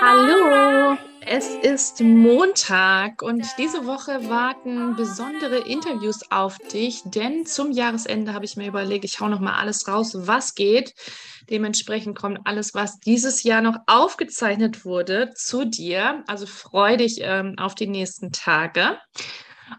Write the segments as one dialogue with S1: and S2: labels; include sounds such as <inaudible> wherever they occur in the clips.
S1: Hallo, es ist Montag und diese Woche warten besondere Interviews auf dich, denn zum Jahresende habe ich mir überlegt, ich hau noch mal alles raus, was geht. Dementsprechend kommt alles, was dieses Jahr noch aufgezeichnet wurde, zu dir. Also freu dich ähm, auf die nächsten Tage.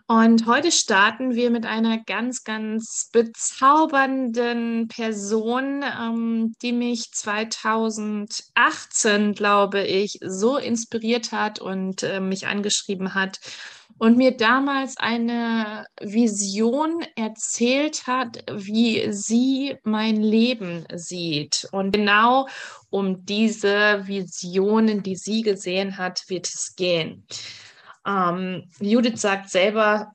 S1: Und heute starten wir mit einer ganz, ganz bezaubernden Person, ähm, die mich 2018, glaube ich, so inspiriert hat und äh, mich angeschrieben hat und mir damals eine Vision erzählt hat, wie sie mein Leben sieht. Und genau um diese Visionen, die sie gesehen hat, wird es gehen. Ähm, Judith sagt selber,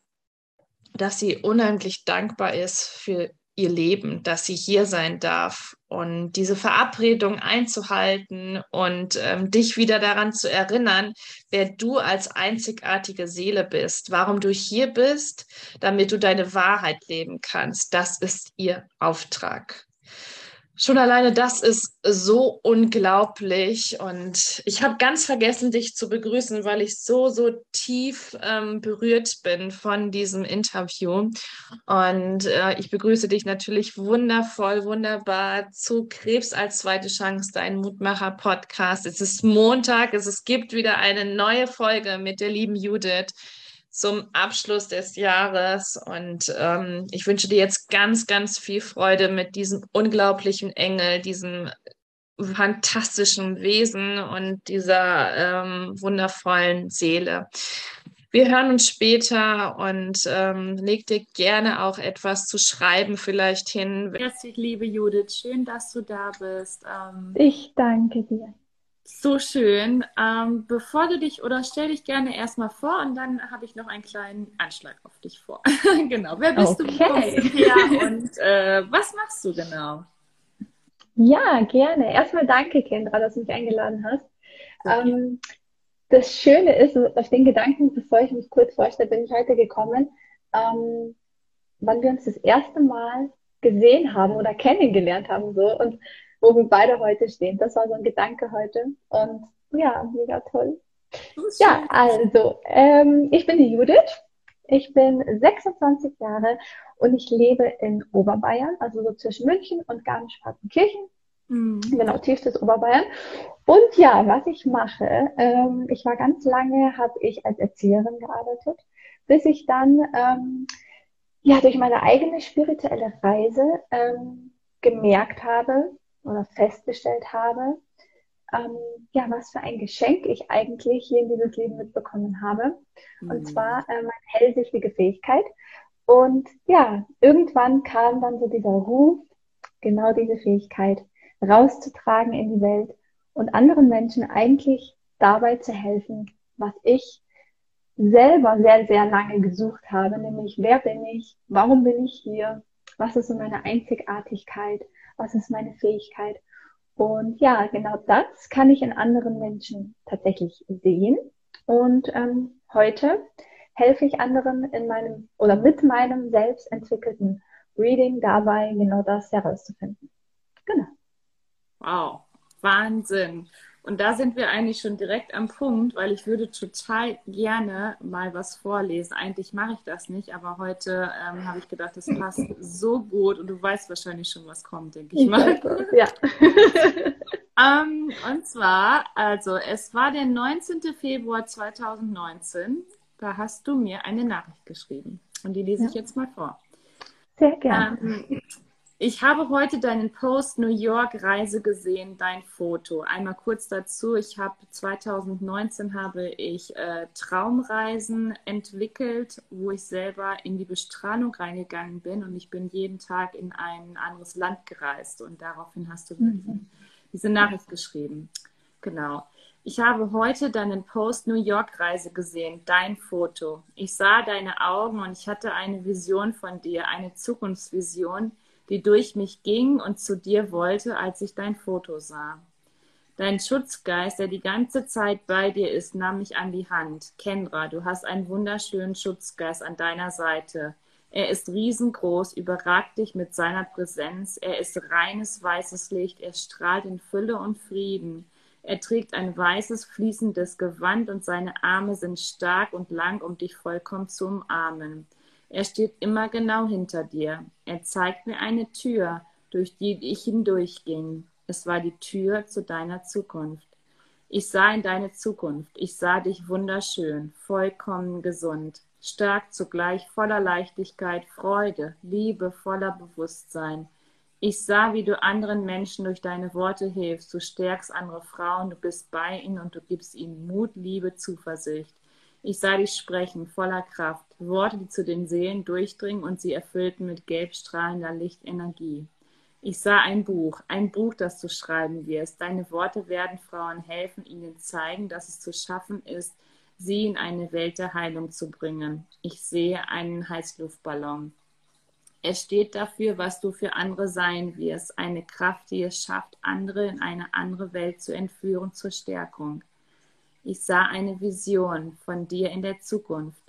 S1: dass sie unheimlich dankbar ist für ihr Leben, dass sie hier sein darf und diese Verabredung einzuhalten und ähm, dich wieder daran zu erinnern, wer du als einzigartige Seele bist, warum du hier bist, damit du deine Wahrheit leben kannst. Das ist ihr Auftrag. Schon alleine das ist so unglaublich und ich habe ganz vergessen, dich zu begrüßen, weil ich so, so tief ähm, berührt bin von diesem Interview. Und äh, ich begrüße dich natürlich wundervoll, wunderbar zu Krebs als zweite Chance, dein Mutmacher-Podcast. Es ist Montag, es, es gibt wieder eine neue Folge mit der lieben Judith zum Abschluss des Jahres. Und ähm, ich wünsche dir jetzt ganz, ganz viel Freude mit diesem unglaublichen Engel, diesem fantastischen Wesen und dieser ähm, wundervollen Seele. Wir hören uns später und ähm, leg dir gerne auch etwas zu schreiben vielleicht hin.
S2: Herzlich liebe Judith, schön, dass du da bist. Ähm,
S3: Ich danke dir.
S2: So schön. Ähm, bevor du dich oder stell dich gerne erstmal vor und dann habe ich noch einen kleinen Anschlag auf dich vor. <laughs> genau. Wer bist
S3: Okay.
S2: du her? Und äh, was machst du genau?
S3: Ja, gerne. Erstmal danke, Kendra, dass du mich eingeladen hast.
S2: Okay.
S3: Ähm, das Schöne ist, auf den Gedanken, bevor ich mich kurz vorstelle, bin ich heute gekommen, ähm, wann wir uns das erste Mal gesehen haben oder kennengelernt haben, so, und wo wir beide heute stehen. Das war so ein Gedanke heute. Und ja, mega toll. Ja, also, ähm, ich bin die Judith. Ich bin 26 Jahre und ich lebe in Oberbayern, also so zwischen München und Garmisch-Partenkirchen,
S2: Mhm.
S3: genau, tiefstes Oberbayern. Und ja, was ich mache, ähm, ich war ganz lange, habe ich als Erzieherin gearbeitet, bis ich dann ähm, ja durch meine eigene spirituelle Reise ähm, gemerkt habe oder festgestellt habe, ähm, ja, was für ein Geschenk ich eigentlich hier in dieses Leben mitbekommen habe. Und
S2: Mhm.
S3: zwar äh, meine hellsichtige Fähigkeit. Und ja, irgendwann kam dann so dieser Ruf, genau diese Fähigkeit rauszutragen in die Welt und anderen Menschen eigentlich dabei zu helfen, was ich selber sehr, sehr lange gesucht habe, nämlich wer bin ich, warum bin ich hier, was ist so meine Einzigartigkeit, was ist meine Fähigkeit. Und ja, genau das kann ich in anderen Menschen tatsächlich sehen. Und ähm, heute helfe ich anderen in meinem oder mit meinem selbst entwickelten Reading dabei, genau das herauszufinden. Genau.
S2: Wow, Wahnsinn. Und da sind wir eigentlich schon direkt am Punkt, weil ich würde total gerne mal was vorlesen. Eigentlich mache ich das nicht, aber heute ähm, habe ich gedacht, das passt <laughs> so gut und du weißt wahrscheinlich schon, was kommt, denke ich mal. <laughs>
S3: Ja. <laughs>
S2: Ähm, und zwar, also es war der 19. Februar 2019. Da hast du mir eine Nachricht geschrieben. Und die lese ich jetzt mal vor.
S3: Sehr gerne.
S2: Ähm, ich habe heute deinen Post New York Reise gesehen, dein Foto. Einmal kurz dazu. Ich habe 2019 habe ich äh, Traumreisen entwickelt, wo ich selber in die Bestrahlung reingegangen bin und ich bin jeden Tag in ein anderes Land gereist und daraufhin hast du
S3: Mhm.
S2: diese Nachricht geschrieben. Genau. Ich habe heute deinen Post New York Reise gesehen, dein Foto. Ich sah deine Augen und ich hatte eine Vision von dir, eine Zukunftsvision, die durch mich ging und zu dir wollte, als ich dein Foto sah. Dein Schutzgeist, der die ganze Zeit bei dir ist, nahm mich an die Hand. Kendra, du hast einen wunderschönen Schutzgeist an deiner Seite. Er ist riesengroß, überragt dich mit seiner Präsenz. Er ist reines weißes Licht. Er strahlt in Fülle und Frieden. Er trägt ein weißes, fließendes Gewand und seine Arme sind stark und lang, um dich vollkommen zu umarmen. Er steht immer genau hinter dir. Er zeigt mir eine Tür, durch die ich hindurchging. Es war die Tür zu deiner Zukunft. Ich sah in deine Zukunft. Ich sah dich wunderschön, vollkommen gesund, stark zugleich, voller Leichtigkeit, Freude, Liebe, voller Bewusstsein. Ich sah, wie du anderen Menschen durch deine Worte hilfst. Du stärkst andere Frauen, du bist bei ihnen und du gibst ihnen Mut, Liebe, Zuversicht. Ich sah dich sprechen, voller Kraft, Worte, die zu den Seelen durchdringen und sie erfüllten mit gelbstrahlender Lichtenergie. Ich sah ein Buch, ein Buch, das du schreiben wirst. Deine Worte werden Frauen helfen, ihnen zeigen, dass es zu schaffen ist, sie in eine Welt der Heilung zu bringen. Ich sehe einen Heißluftballon. Es steht dafür, was du für andere sein wirst. Eine Kraft, die es schafft, andere in eine andere Welt zu entführen zur Stärkung. Ich sah eine Vision von dir in der Zukunft.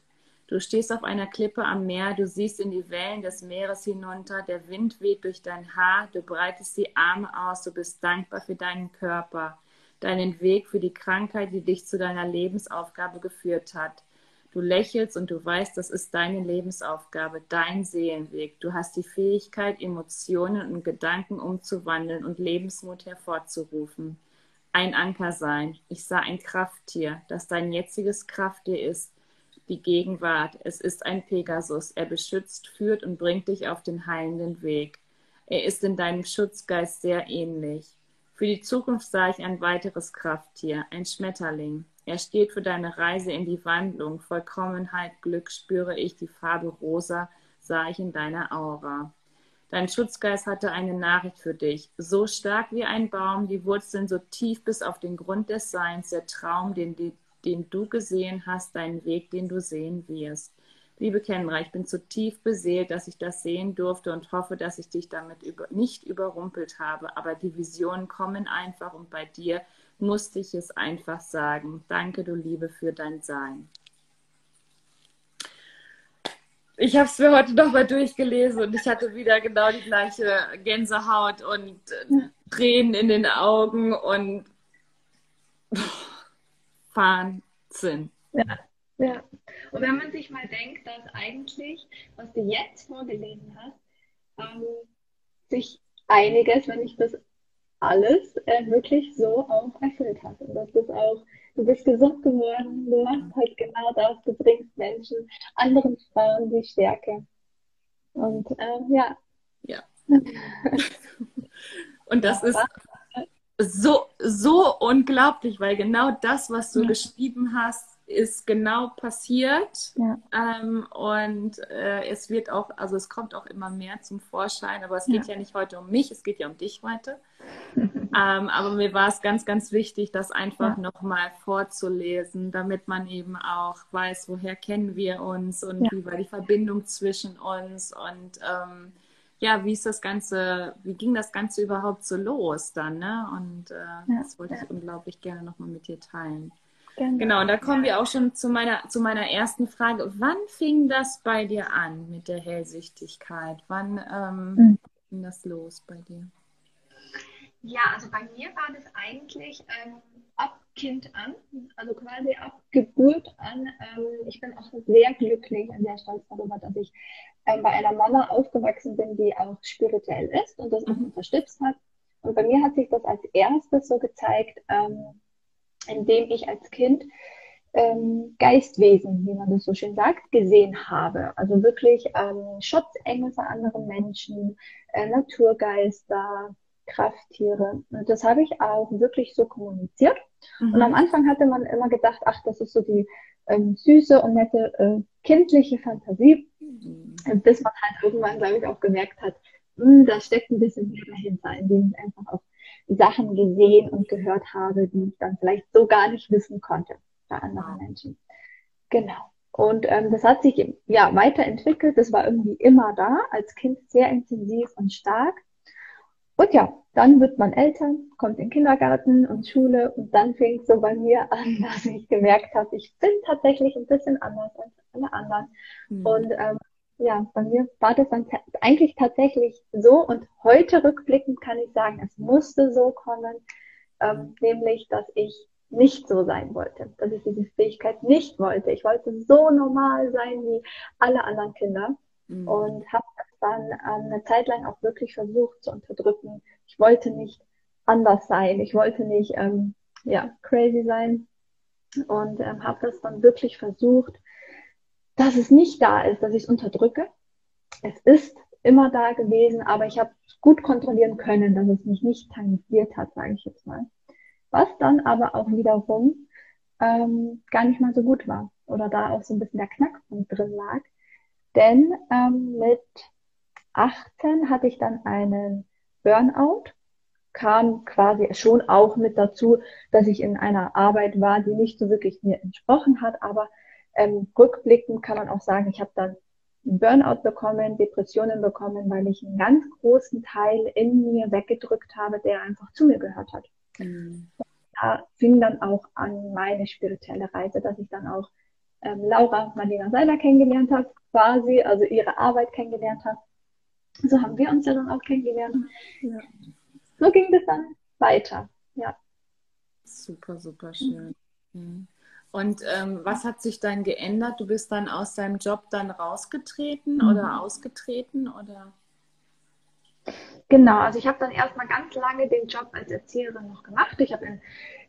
S2: Du stehst auf einer Klippe am Meer, du siehst in die Wellen des Meeres hinunter, der Wind weht durch dein Haar, du breitest die Arme aus, du bist dankbar für deinen Körper, deinen Weg, für die Krankheit, die dich zu deiner Lebensaufgabe geführt hat. Du lächelst und du weißt, das ist deine Lebensaufgabe, dein Seelenweg. Du hast die Fähigkeit, Emotionen und Gedanken umzuwandeln und Lebensmut hervorzurufen. Ein Anker sein. Ich sah ein Krafttier, das dein jetziges Krafttier ist die Gegenwart. Es ist ein Pegasus. Er beschützt, führt und bringt dich auf den heilenden Weg. Er ist in deinem Schutzgeist sehr ähnlich. Für die Zukunft sah ich ein weiteres Krafttier, ein Schmetterling. Er steht für deine Reise in die Wandlung. Vollkommenheit, Glück spüre ich, die Farbe rosa sah ich in deiner Aura. Dein Schutzgeist hatte eine Nachricht für dich. So stark wie ein Baum, die Wurzeln so tief bis auf den Grund des Seins, der Traum, den, den du gesehen hast, deinen Weg, den du sehen wirst. Liebe Kendra, ich bin zutiefst beseelt, dass ich das sehen durfte und hoffe, dass ich dich damit über, nicht überrumpelt habe. Aber die Visionen kommen einfach und bei dir musste ich es einfach sagen. Danke, du Liebe, für dein Sein. Ich habe es mir heute nochmal durchgelesen und ich hatte wieder genau die gleiche Gänsehaut und äh, Tränen in den Augen und Wahnsinn.
S3: Ja, ja. Und wenn man sich mal denkt, dass eigentlich, was du jetzt vorgelesen hast, ähm, sich einiges, wenn nicht das alles, äh, wirklich so auch erfüllt hat. Und das ist auch, du bist gesund geworden, du machst halt genau das, du bringst Menschen, anderen Frauen die Stärke. Und äh, ja.
S2: Ja. <laughs> Und das ist so, so unglaublich, weil genau das, was du ja. geschrieben hast, ist genau passiert. Ja. Ähm, und äh, es wird auch, also es kommt auch immer mehr zum Vorschein, aber es geht ja, ja nicht heute um mich, es geht ja um dich heute. <laughs> ähm, aber mir war es ganz, ganz wichtig, das einfach ja. nochmal vorzulesen, damit man eben auch weiß, woher kennen wir uns und wie war die Verbindung zwischen uns und ähm, ja, wie ist das Ganze, wie ging das Ganze überhaupt so los dann, ne? Und äh, ja, das wollte ja. ich unglaublich gerne nochmal mit dir teilen. Genau. genau, und da kommen wir auch schon zu meiner, zu meiner ersten Frage. Wann fing das bei dir an mit der Hellsichtigkeit? Wann ähm, mhm. ging das los bei dir?
S3: Ja, also bei mir war das eigentlich ähm, ab Kind an, also quasi ab Geburt an. Ähm, ich bin auch sehr glücklich und sehr stolz darüber, dass ich ähm, bei einer Mama aufgewachsen bin, die auch spirituell ist und das auch mhm. unterstützt hat. Und bei mir hat sich das als erstes so gezeigt, ähm, indem ich als Kind ähm, Geistwesen, wie man das so schön sagt, gesehen habe. Also wirklich ähm, Schutzengel für andere Menschen, äh, Naturgeister, Krafttiere. Und das habe ich auch wirklich so kommuniziert. Mhm. Und am Anfang hatte man immer gedacht, ach, das ist so die ähm, süße und nette äh, kindliche Fantasie, mhm. bis man halt irgendwann, glaube ich, auch gemerkt hat, mh, hm, da steckt ein bisschen mehr dahinter, indem ich einfach auch Sachen gesehen und gehört habe, die ich dann vielleicht so gar nicht wissen konnte bei anderen Menschen. Genau. Und ähm, das hat sich ja weiterentwickelt. Das war irgendwie immer da, als Kind sehr intensiv und stark. Und ja, dann wird man älter, kommt in Kindergarten und Schule und dann fängt so bei mir an, <laughs> dass ich gemerkt habe, ich bin tatsächlich ein bisschen anders als alle anderen. Mhm. Und ähm, ja, bei mir war das dann eigentlich tatsächlich so und heute rückblickend kann ich sagen, es musste so kommen, ähm, nämlich, dass ich nicht so sein wollte, dass ich diese Fähigkeit nicht wollte. Ich wollte so normal sein wie alle anderen Kinder mhm. und habe dann ähm, eine Zeit lang auch wirklich versucht zu unterdrücken. Ich wollte nicht anders sein, ich wollte nicht ähm, ja crazy sein und ähm, habe das dann wirklich versucht, dass es nicht da ist, dass ich es unterdrücke. Es ist immer da gewesen, aber ich habe gut kontrollieren können, dass es mich nicht tangiert hat, sage ich jetzt mal. Was dann aber auch wiederum ähm, gar nicht mal so gut war oder da auch so ein bisschen der Knackpunkt drin lag. Denn ähm, mit 18 hatte ich dann einen Burnout, kam quasi schon auch mit dazu, dass ich in einer Arbeit war, die nicht so wirklich mir entsprochen hat, aber ähm, rückblickend kann man auch sagen, ich habe dann Burnout bekommen, Depressionen bekommen, weil ich einen ganz großen Teil in mir weggedrückt habe, der einfach zu mir gehört hat. Mhm. Da fing dann auch an meine spirituelle Reise, dass ich dann auch ähm, Laura Marlena Seiler kennengelernt habe, quasi, also ihre Arbeit kennengelernt habe. So haben wir uns ja dann auch kennengelernt. Ja. So ging das dann weiter, ja.
S2: Super, super schön. Mhm. Und ähm, was hat sich dann geändert? Du bist dann aus deinem Job dann rausgetreten mhm. oder ausgetreten oder?
S3: Genau, also ich habe dann erstmal ganz lange den Job als Erzieherin noch gemacht. Ich habe in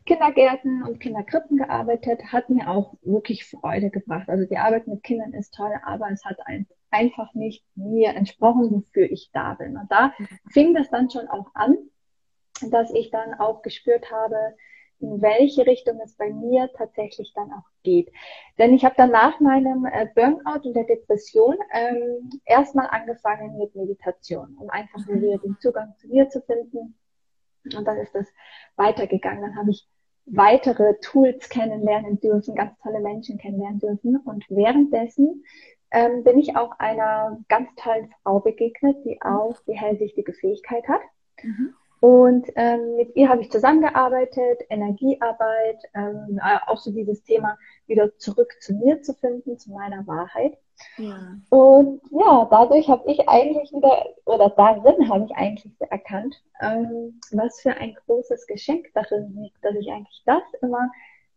S3: Kindergärten und Kinderkrippen gearbeitet, hat mir auch wirklich Freude gebracht. Also die Arbeit mit Kindern ist toll, aber es hat ein, einfach nicht mir entsprochen, wofür ich da bin. Und da mhm. fing das dann schon auch an, dass ich dann auch gespürt habe, in welche Richtung es bei mir tatsächlich dann auch geht. Denn ich habe dann nach meinem äh, Burnout und der Depression ähm, erstmal angefangen mit Meditation, um einfach wieder den Zugang zu mir zu finden. Und dann ist das weitergegangen. Dann habe ich weitere Tools kennenlernen dürfen, ganz tolle Menschen kennenlernen dürfen. Und währenddessen ähm, bin ich auch einer ganz tollen Frau begegnet, die auch die hellsichtige Fähigkeit hat. Mhm. Und ähm, mit ihr habe ich zusammengearbeitet, Energiearbeit, ähm, auch so dieses Thema wieder zurück zu mir zu finden, zu meiner Wahrheit. Ja. Und ja, dadurch habe ich eigentlich wieder, oder darin habe ich eigentlich erkannt, ähm, was für ein großes Geschenk darin liegt, dass ich eigentlich das immer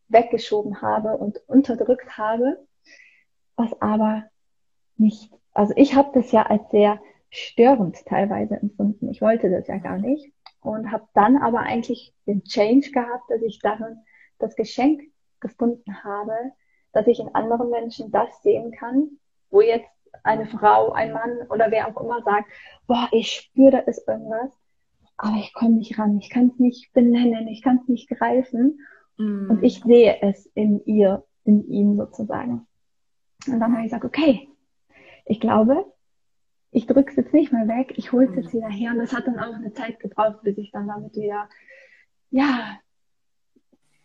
S3: weggeschoben habe und unterdrückt habe, was aber nicht, also ich habe das ja als sehr störend teilweise empfunden. Ich wollte das ja gar nicht und habe dann aber eigentlich den Change gehabt, dass ich darin das Geschenk gefunden habe, dass ich in anderen Menschen das sehen kann, wo jetzt eine Frau, ein Mann oder wer auch immer sagt, boah, ich spüre, da ist irgendwas, aber ich komme nicht ran, ich kann es nicht benennen, ich kann es nicht greifen mm. und ich sehe es in ihr, in ihm sozusagen. Und dann habe ich gesagt, okay, ich glaube, ich drücke es jetzt nicht mehr weg, ich hole es jetzt wieder her. Und das hat dann auch eine Zeit gebraucht, bis ich dann damit wieder, ja,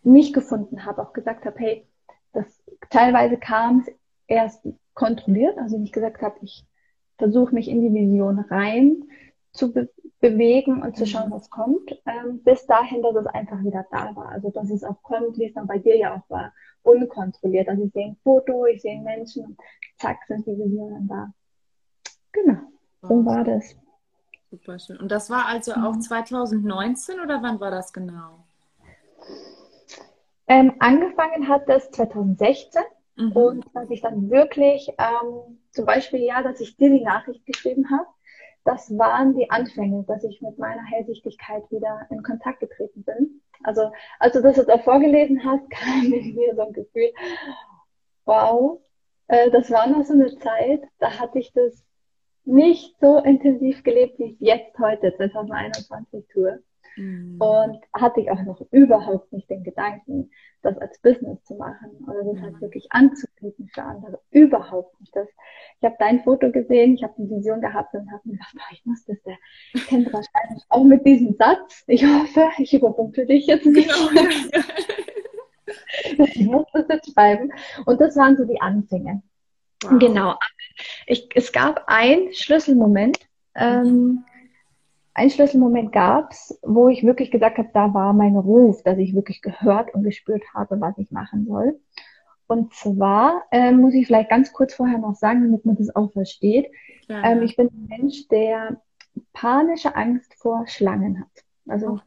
S3: mich gefunden habe, auch gesagt habe, hey, das teilweise kam es erst kontrolliert, also wie ich gesagt habe, ich versuche mich in die Vision rein zu be bewegen und zu schauen, mhm. was kommt, ähm, bis dahin, dass es einfach wieder da war. Also dass es auch kommt, wie es dann bei dir ja auch war, unkontrolliert. Also ich sehe ein Foto, ich sehe einen Menschen und zack sind die Visionen da. Genau, so war das.
S2: Super schön. Und das war also auch 2019 mhm. oder wann war das genau?
S3: Ähm, angefangen hat das 2016 mhm. und dass ich dann wirklich ähm, zum Beispiel ja, dass ich dir die Nachricht geschrieben habe, das waren die Anfänge, dass ich mit meiner Hellsichtigkeit wieder in Kontakt getreten bin. Also als du das jetzt auch vorgelesen hast, <laughs> kam mir so ein Gefühl, wow, äh, das war noch so eine Zeit, da hatte ich das nicht so intensiv gelebt, wie ich jetzt heute 2021 tue. Mhm. Und hatte ich auch noch überhaupt nicht den Gedanken, das als Business zu machen oder das halt mhm. wirklich anzubieten für andere. Überhaupt nicht. Das, ich habe dein Foto gesehen, ich habe die Vision gehabt und habe mir gedacht, boah, ich muss das, der kennt wahrscheinlich auch mit diesem Satz. Ich hoffe, ich überrumpel dich jetzt nicht. Genau. <laughs> ich muss das jetzt schreiben. Und das waren so die Anfänge. Wow. Genau. Ich, es gab einen Schlüsselmoment, ähm, ein Schlüsselmoment gab es, wo ich wirklich gesagt habe, da war mein Ruf, dass ich wirklich gehört und gespürt habe, was ich machen soll. Und zwar äh, muss ich vielleicht ganz kurz vorher noch sagen, damit man das auch versteht.
S2: Ja.
S3: Ähm, ich bin ein Mensch, der panische Angst vor Schlangen hat. Also,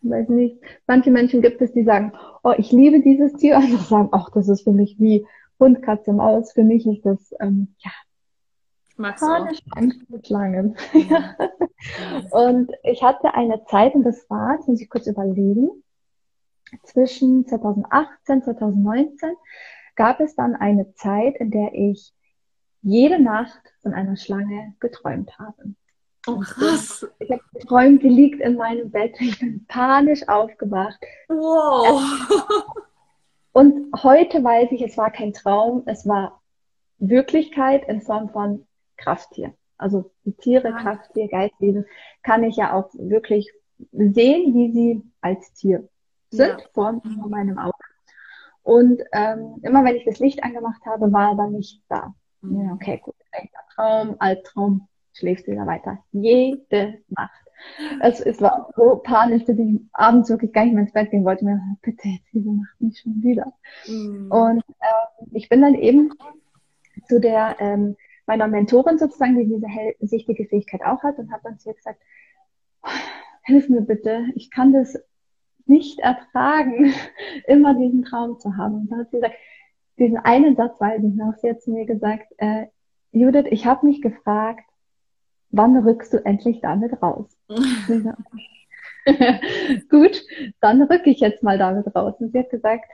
S3: ich weiß nicht, manche Menschen gibt es, die sagen, oh, ich liebe dieses Tier. <laughs> Andere sagen, ach, das ist für mich wie Hund, Katze, Maus. Für mich ist das, ähm, ja, Angst vor Schlangen.
S2: Mhm. <laughs>
S3: Und ich hatte eine Zeit, und das war, jetzt muss ich kurz überlegen, zwischen 2018, 2019 gab es dann eine Zeit, in der ich jede Nacht von einer Schlange geträumt habe.
S2: Oh, krass.
S3: Ich habe geträumt, die liegt in meinem Bett. Ich bin panisch aufgewacht.
S2: Wow. <laughs>
S3: Und heute weiß ich, es war kein Traum, es war Wirklichkeit in Form von Krafttier. Also die Tiere,
S2: Ah.
S3: Krafttier, Geistwesen, kann ich ja auch wirklich sehen, wie sie als Tier sind,
S2: Ja.
S3: vor vor meinem Auge. Und ähm, immer wenn ich das Licht angemacht habe, war er dann nicht da.
S2: Mhm.
S3: Okay, gut. Traum, Albtraum, schläfst wieder weiter. Jede Nacht. Es, es war so panisch, dass ich abends wirklich gar nicht mehr ins Bett gehen wollte. Mir bitte jetzt diese Nacht nicht schon wieder.
S2: Mhm.
S3: Und ähm, ich bin dann eben zu der ähm, meiner Mentorin sozusagen, die diese hellsichtige Fähigkeit auch hat, und habe dann zu ihr gesagt, hilf mir bitte, ich kann das nicht ertragen, <laughs> immer diesen Traum zu haben. Und dann hat sie gesagt, diesen einen Satz weiß ich noch, sie hat zu mir gesagt, äh, Judith, ich habe mich gefragt, wann rückst du endlich damit raus? <laughs> Gut, dann rücke ich jetzt mal damit raus. Und sie hat gesagt,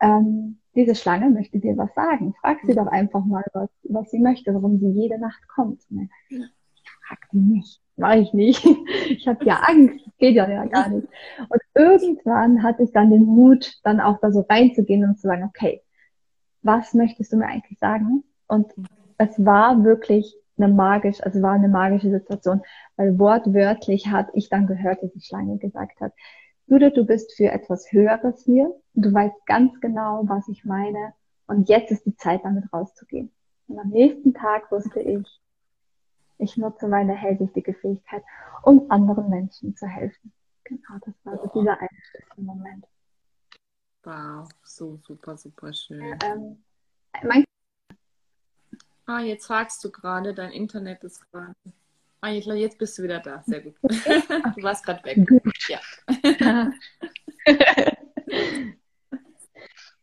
S3: ähm, diese Schlange möchte dir was sagen. Frag sie doch einfach mal, was, was sie möchte, warum sie jede Nacht kommt. Und ich, frag die nicht. Mach ich nicht. <laughs> Ich habe ja Angst. Das geht ja, ja gar nicht. Und irgendwann hatte ich dann den Mut, dann auch da so reinzugehen und zu sagen, okay, was möchtest du mir eigentlich sagen? Und es war wirklich eine magisch, also war eine magische Situation, weil wortwörtlich hat ich dann gehört, dass die Schlange gesagt hat, Judith, du bist für etwas Höheres hier. Du weißt ganz genau, was ich meine. Und jetzt ist die Zeit, damit rauszugehen. Und am nächsten Tag wusste ich, ich nutze meine hellsichtige Fähigkeit, um anderen Menschen zu helfen. Genau, das war so dieser eine Schlüsselmoment.
S2: Wow, so super, super schön.
S3: Ähm, mein
S2: Ah, jetzt fragst du gerade, dein Internet ist gerade. Ah, jetzt, jetzt bist du wieder da. Sehr gut. <laughs> Du warst gerade weg. Ja. <laughs>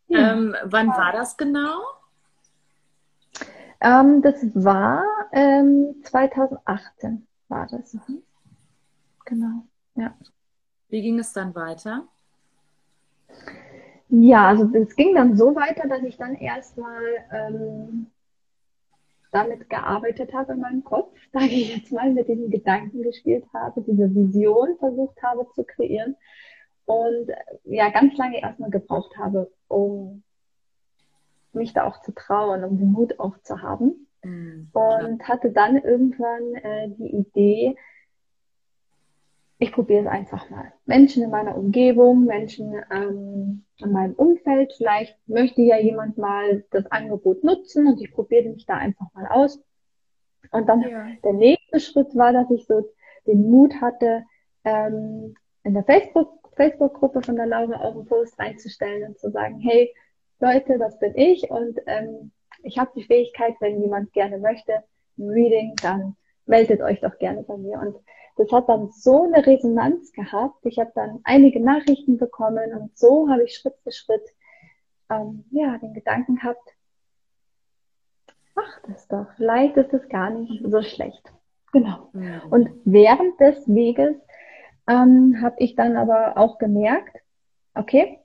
S3: ja.
S2: Ähm, wann war das genau?
S3: Ähm, das war ähm, 2018 war das. Genau. Ja.
S2: Wie ging es dann weiter?
S3: Ja, also es ging dann so weiter, dass ich dann erstmal ähm, damit gearbeitet habe in meinem Kopf, <laughs> sage ich jetzt mal, mit diesen Gedanken gespielt habe, diese Vision versucht habe zu kreieren und äh, ja, ganz lange erstmal gebraucht habe, um mich da auch zu trauen, um den Mut auch zu haben.
S2: Mhm.
S3: Und hatte dann irgendwann äh, die Idee, ich probiere es einfach mal. Menschen in meiner Umgebung, Menschen ähm, in meinem Umfeld, vielleicht möchte ja jemand mal das Angebot nutzen und ich probiere mich da einfach mal aus. Und dann
S2: Ja.
S3: der nächste Schritt war, dass ich so den Mut hatte, ähm, in der Facebook, Facebook-Gruppe von der Laura auch einen Post reinzustellen und zu sagen, hey Leute, das bin ich und ähm, ich habe die Fähigkeit, wenn jemand gerne möchte, ein Reading, dann meldet euch doch gerne bei mir. Und das hat dann so eine Resonanz gehabt. Ich habe dann einige Nachrichten bekommen und so habe ich Schritt für Schritt ähm, ja den Gedanken gehabt, mach das doch. Vielleicht ist es gar nicht so schlecht. Genau.
S2: Mhm.
S3: Und während des Weges ähm, habe ich dann aber auch gemerkt, okay,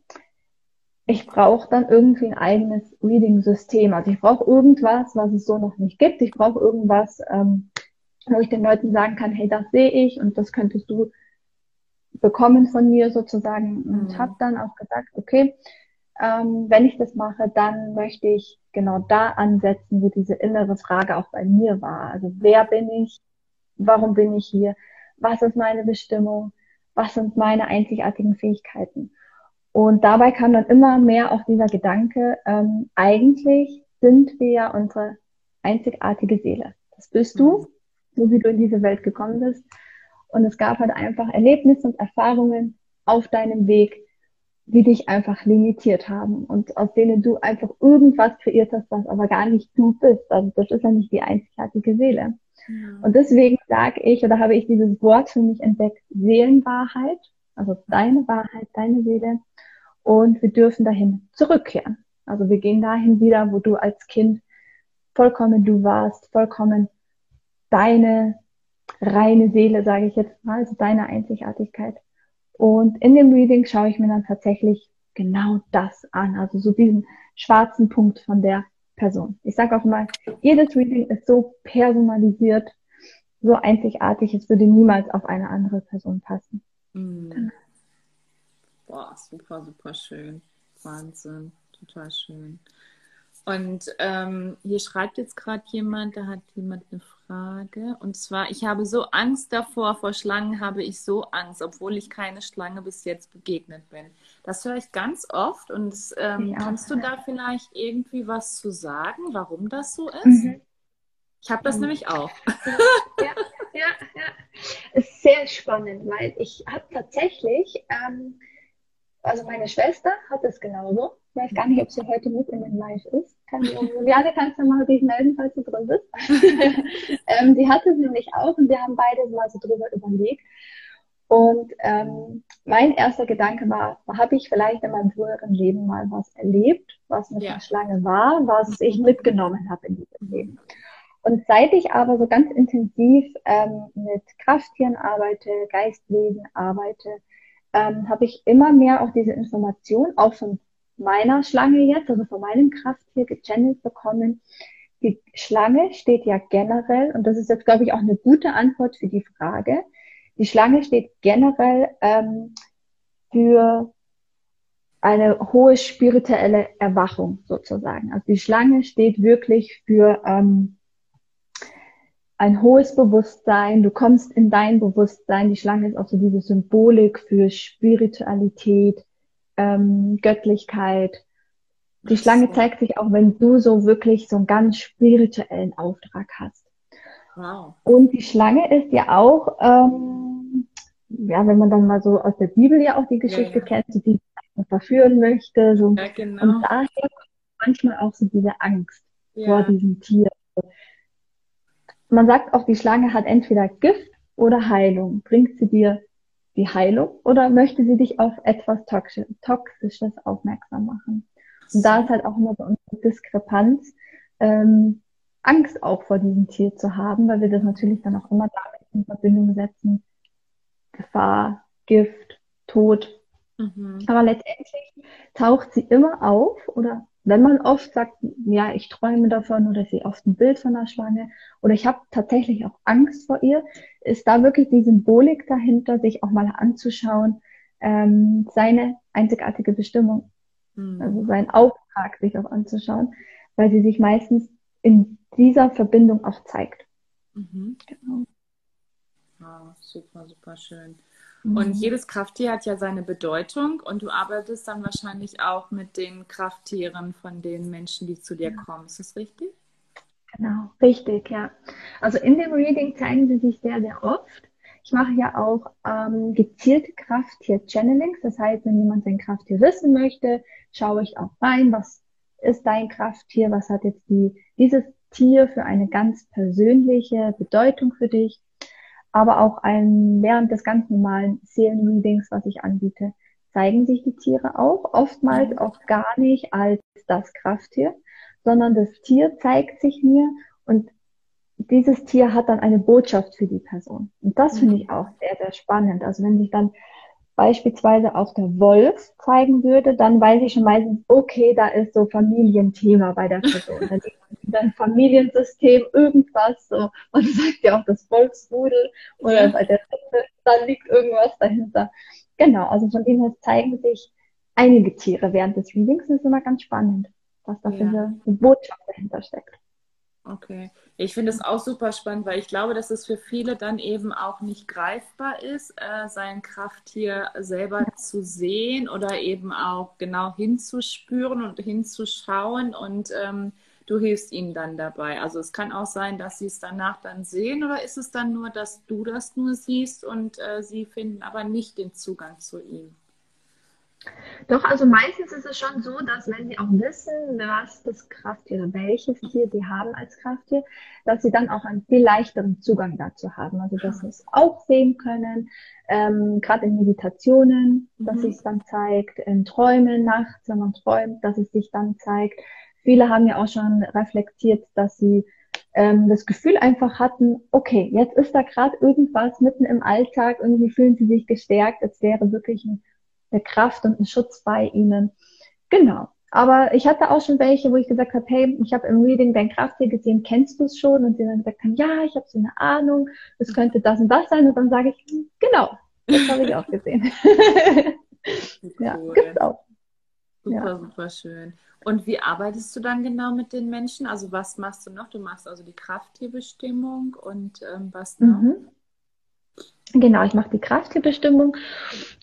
S3: ich brauche dann irgendwie ein eigenes Reading-System. Also ich brauche irgendwas, was es so noch nicht gibt. Ich brauche irgendwas, ähm, wo ich den Leuten sagen kann, hey, das sehe ich und das könntest du bekommen von mir sozusagen. Und
S2: Mhm.
S3: habe dann auch gesagt, okay, ähm, wenn ich das mache, dann möchte ich genau da ansetzen, wo diese innere Frage auch bei mir war. Also wer bin ich? Warum bin ich hier? Was ist meine Bestimmung? Was sind meine einzigartigen Fähigkeiten? Und dabei kam dann immer mehr auch dieser Gedanke, ähm, eigentlich sind wir ja unsere einzigartige Seele. Das bist du, so wie du in diese Welt gekommen bist. Und es gab halt einfach Erlebnisse und Erfahrungen auf deinem Weg, die dich einfach limitiert haben und aus denen du einfach irgendwas kreiert hast, was aber gar nicht du bist. Also das ist ja nicht die einzigartige Seele. Ja. Und deswegen sage ich oder habe ich dieses Wort für mich entdeckt, Seelenwahrheit, also deine Wahrheit, deine Seele. Und wir dürfen dahin zurückkehren. Also wir gehen dahin wieder, wo du als Kind vollkommen du warst, vollkommen deine reine Seele, sage ich jetzt mal, also deine Einzigartigkeit. Und in dem Reading schaue ich mir dann tatsächlich genau das an, also so diesen schwarzen Punkt von der Person. Ich sage auch mal, jedes Reading ist so personalisiert, so einzigartig, es würde niemals auf eine andere Person passen.
S2: Mm. Boah, super, super schön. Wahnsinn, total schön. Und ähm, hier schreibt jetzt gerade jemand, da hat jemand eine Frage. Und zwar, ich habe so Angst davor, vor Schlangen habe ich so Angst, obwohl ich keine Schlange bis jetzt begegnet bin. Das höre ich ganz oft. Und ähm, ja. kannst du da vielleicht irgendwie was zu sagen, warum das so ist? Mhm. Ich habe das mhm. nämlich auch.
S3: Ja, ja, ja. Ist sehr spannend, weil ich habe tatsächlich, ähm, also meine Schwester hat es genauso. Ich weiß gar nicht, ob sie heute mit in den Live ist. Kann die Juliane, kannst du mal dich melden, falls du drin bist? <laughs> ähm, die hatte sie nämlich auch und wir haben beide mal so drüber überlegt. Und ähm, mein erster Gedanke war, habe ich vielleicht in meinem früheren Leben mal was erlebt, was mit ja. der Schlange war, was ich mitgenommen habe in diesem Leben. Und seit ich aber so ganz intensiv ähm, mit Krafttieren arbeite, Geistwesen arbeite, ähm, habe ich immer mehr auch diese Information, auch von meiner Schlange jetzt, also von meinem Krafttier gechannelt bekommen. Die Schlange steht ja generell, und das ist jetzt, glaube ich, auch eine gute Antwort für die Frage, die Schlange steht generell ähm, für eine hohe spirituelle Erwachung sozusagen. Also die Schlange steht wirklich für ähm, ein hohes Bewusstsein. Du kommst in dein Bewusstsein. Die Schlange ist auch so diese Symbolik für Spiritualität, ähm, Göttlichkeit. Die Schlange zeigt sich auch, wenn du so wirklich so einen ganz spirituellen Auftrag hast. Wow. Und die Schlange ist ja auch, ähm, ja, wenn man dann mal so aus der Bibel ja auch die Geschichte ja, ja. kennt, die verführen möchte. So. Ja, genau. Und daher kommt manchmal auch so diese Angst vor diesem Tier. Man sagt auch, die Schlange hat entweder Gift oder Heilung. Bringt sie dir die Heilung oder möchte sie dich auf etwas Toxisches aufmerksam machen? Und da ist halt auch immer so eine Diskrepanz, ähm, Angst auch vor diesem Tier zu haben, weil wir das natürlich dann auch immer damit in Verbindung setzen. Gefahr, Gift, Tod. Mhm. Aber letztendlich taucht sie immer auf oder wenn man oft sagt, ja, ich träume davon oder ich sehe oft ein Bild von der Schlange oder ich habe tatsächlich auch Angst vor ihr, ist da wirklich die Symbolik dahinter, sich auch mal anzuschauen, ähm, seine einzigartige Bestimmung, mhm. also seinen Auftrag sich auch anzuschauen, weil sie sich meistens in dieser Verbindung auch zeigt.
S2: Mhm. Genau. Wow, super, super schön. Und mhm. jedes Krafttier hat ja seine Bedeutung und du arbeitest dann wahrscheinlich auch mit den Krafttieren von den Menschen, die zu dir kommen. Ist das richtig?
S3: Genau, richtig, ja. Also in dem Reading zeigen sie sich sehr, sehr oft. Ich mache ja auch ähm, gezielte Krafttier-Channelings. Das heißt, wenn jemand sein Krafttier wissen möchte, schaue ich auch rein, was ist dein Krafttier, was hat jetzt die, dieses Tier für eine ganz persönliche Bedeutung für dich aber auch ein, während des ganz normalen Seelenreadings, was ich anbiete, zeigen sich die Tiere auch, oftmals mhm. auch gar nicht als das Krafttier, sondern das Tier zeigt sich mir und dieses Tier hat dann eine Botschaft für die Person. Und das finde mhm. ich auch sehr, sehr spannend. Also wenn sich dann beispielsweise auch der Wolf zeigen würde, dann weiß ich schon meistens, okay, da ist so Familienthema bei der <laughs> Person. Dann dein Familiensystem irgendwas, so, man <laughs> sagt ja auch das Volksrudel oder ja. bei der Rippe, da liegt irgendwas dahinter. Genau, also von dem her zeigen sich einige Tiere während des Readings. Das ist immer ganz spannend, was da ja. für eine Botschaft dahinter steckt.
S2: Okay. Ich finde es auch super spannend, weil ich glaube, dass es für viele dann eben auch nicht greifbar ist, äh, sein Krafttier selber zu sehen oder eben auch genau hinzuspüren und hinzuschauen und ähm, du hilfst ihnen dann dabei. Also es kann auch sein, dass sie es danach dann sehen oder ist es dann nur, dass du das nur siehst und äh, sie finden aber nicht den Zugang zu ihm?
S3: Doch, also meistens ist es schon so, dass wenn sie auch wissen, was das Krafttier oder welches Tier sie haben als Krafttier, dass sie dann auch einen viel leichteren Zugang dazu haben. Also dass sie es auch sehen können, ähm, gerade in Meditationen, dass
S2: Mhm.
S3: sich es dann zeigt, in Träumen nachts, wenn man träumt, dass es sich dann zeigt. Viele haben ja auch schon reflektiert, dass sie ähm, das Gefühl einfach hatten, okay, jetzt ist da gerade irgendwas mitten im Alltag, irgendwie fühlen sie sich gestärkt, als wäre wirklich ein, eine Kraft und ein Schutz bei ihnen. Genau. Aber ich hatte auch schon welche, wo ich gesagt habe, hey, ich habe im Reading dein Krafttier gesehen, kennst du es schon? Und sie dann gesagt haben, ja, ich habe so eine Ahnung, es könnte das und das sein. Und dann sage ich, hm, genau, das habe ich auch gesehen. <laughs> ja,
S2: Cool.
S3: gibt's auch.
S2: Super,
S3: Ja.
S2: super schön. Und wie arbeitest du dann genau mit den Menschen? Also was machst du noch? Du machst also die Krafttierbestimmung und ähm, was noch?
S3: Mhm. Genau, ich mache die Krafttierbestimmung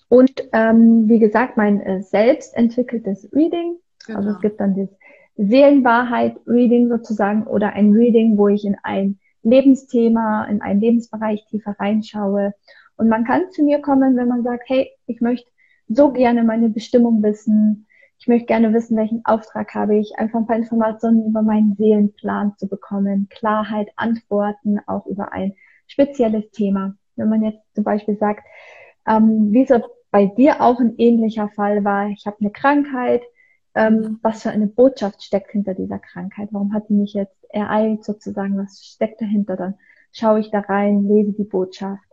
S3: und ähm, wie gesagt, mein äh, selbst entwickeltes Reading. Also
S2: Genau.
S3: es gibt dann das Seelenwahrheit-Reading sozusagen oder ein Reading, wo ich in ein Lebensthema, in einen Lebensbereich tiefer reinschaue. Und man kann zu mir kommen, wenn man sagt, hey, ich möchte so gerne meine Bestimmung wissen. Ich möchte gerne wissen, welchen Auftrag habe ich, einfach ein paar Informationen über meinen Seelenplan zu bekommen, Klarheit, Antworten auch über ein spezielles Thema. Wenn man jetzt zum Beispiel sagt, ähm, wie es bei dir auch ein ähnlicher Fall war, ich habe eine Krankheit, ähm, was für eine Botschaft steckt hinter dieser Krankheit? Warum hat die mich jetzt ereilt sozusagen? Was steckt dahinter? Dann schaue ich da rein, lese die Botschaft.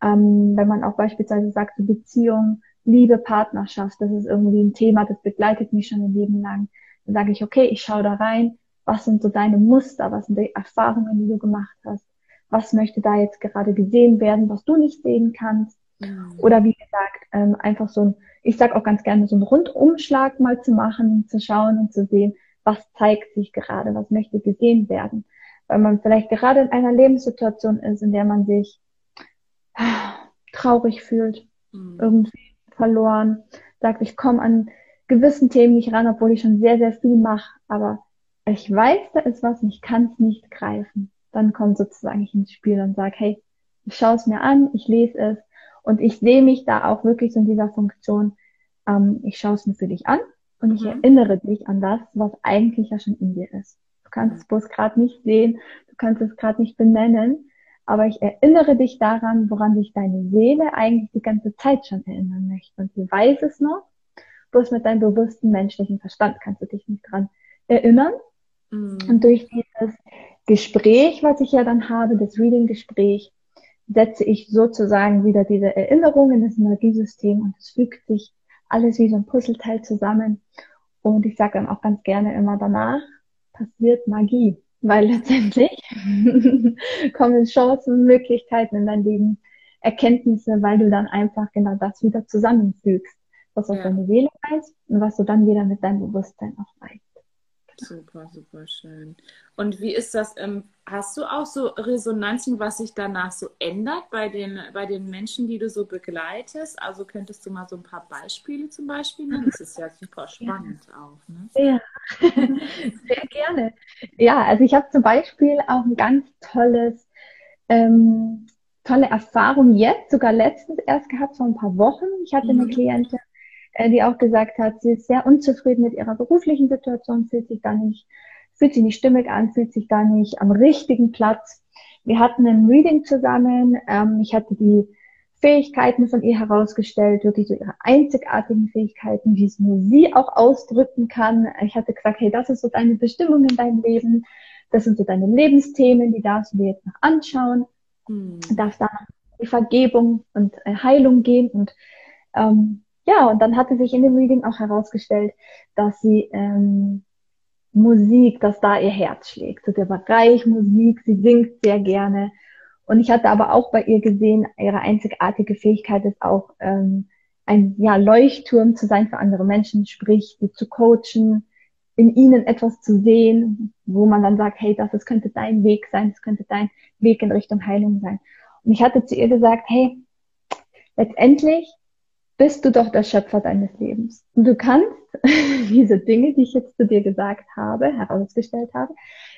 S3: Ähm, wenn man auch beispielsweise sagt, so Beziehung, Liebe, Partnerschaft, das ist irgendwie ein Thema, das begleitet mich schon ein Leben lang. Dann sage ich, okay, ich schaue da rein, was sind so deine Muster, was sind die Erfahrungen, die du gemacht hast, was möchte da jetzt gerade gesehen werden, was du nicht sehen kannst.
S2: Mhm.
S3: Oder wie gesagt, ähm, einfach so ein, ich sag auch ganz gerne, so einen Rundumschlag mal zu machen, zu schauen und zu sehen, was zeigt sich gerade, was möchte gesehen werden. Weil man vielleicht gerade in einer Lebenssituation ist, in der man sich ah, traurig fühlt,
S2: Mhm.
S3: irgendwie verloren, sagt, ich komme an gewissen Themen nicht ran, obwohl ich schon sehr, sehr viel mache, aber ich weiß, da ist was und ich kann es nicht greifen. Dann kommt sozusagen ich ins Spiel und sage, hey, ich schaue es mir an, ich lese es und ich sehe mich da auch wirklich so in dieser Funktion, ähm, ich schaue es mir für dich an und ich
S2: Mhm.
S3: erinnere dich an das, was eigentlich ja schon in dir ist. Du kannst es bloß gerade nicht sehen, du kannst es gerade nicht benennen, aber ich erinnere dich daran, woran sich deine Seele eigentlich die ganze Zeit schon erinnern möchte. Und sie weiß es noch, bloß mit deinem bewussten menschlichen Verstand kannst du dich nicht dran erinnern.
S2: Mhm.
S3: Und durch dieses Gespräch, was ich ja dann habe, das Reading-Gespräch, setze ich sozusagen wieder diese Erinnerung in das Energiesystem und es fügt sich alles wie so ein Puzzleteil zusammen. Und ich sage dann auch ganz gerne immer danach, passiert Magie. Weil letztendlich <laughs> kommen Chancen, Möglichkeiten in dein Leben, Erkenntnisse, weil du dann einfach genau das wieder zusammenfügst, was auch
S2: Ja.
S3: deine Seele weiß und was du dann wieder mit deinem Bewusstsein auch weißt.
S2: Super, super schön. Und wie ist das? Ähm, hast du auch so Resonanzen, was sich danach so ändert bei den, bei den Menschen, die du so begleitest? Also könntest du mal so ein paar Beispiele zum Beispiel nennen? Das ist ja super spannend auch. Ne?
S3: Ja, <laughs> sehr gerne. Ja, also ich habe zum Beispiel auch ein ganz tolles, ähm, tolle Erfahrung jetzt, sogar letztens erst gehabt, vor ein paar Wochen. Ich hatte eine
S2: Mhm.
S3: Klientin, äh, die auch gesagt hat, sie ist sehr unzufrieden mit ihrer beruflichen Situation, fühlt sich da nicht, fühlt sich nicht stimmig an, fühlt sich da nicht am richtigen Platz. Wir hatten ein Reading zusammen. Ähm, ich hatte die Fähigkeiten von ihr herausgestellt, wirklich so ihre einzigartigen Fähigkeiten, wie es nur sie auch ausdrücken kann. Ich hatte gesagt, hey, das ist so deine Bestimmung in deinem Leben. Das sind so deine Lebensthemen, die darfst du dir jetzt noch anschauen.
S2: Hm.
S3: Darfst da die Vergebung und äh, Heilung gehen und ähm, ja, und dann hatte sich in dem Reading auch herausgestellt, dass sie ähm, Musik, dass da ihr Herz schlägt. So der Bereich Musik, sie singt sehr gerne. Und ich hatte aber auch bei ihr gesehen, ihre einzigartige Fähigkeit ist auch ähm, ein ja, Leuchtturm zu sein für andere Menschen, sprich sie zu coachen, in ihnen etwas zu sehen, wo man dann sagt, hey, das, das könnte dein Weg sein, das könnte dein Weg in Richtung Heilung sein. Und ich hatte zu ihr gesagt, hey, letztendlich bist du doch der Schöpfer deines Lebens. Und du kannst <laughs> diese Dinge, die ich jetzt zu dir gesagt habe, herausgestellt habe,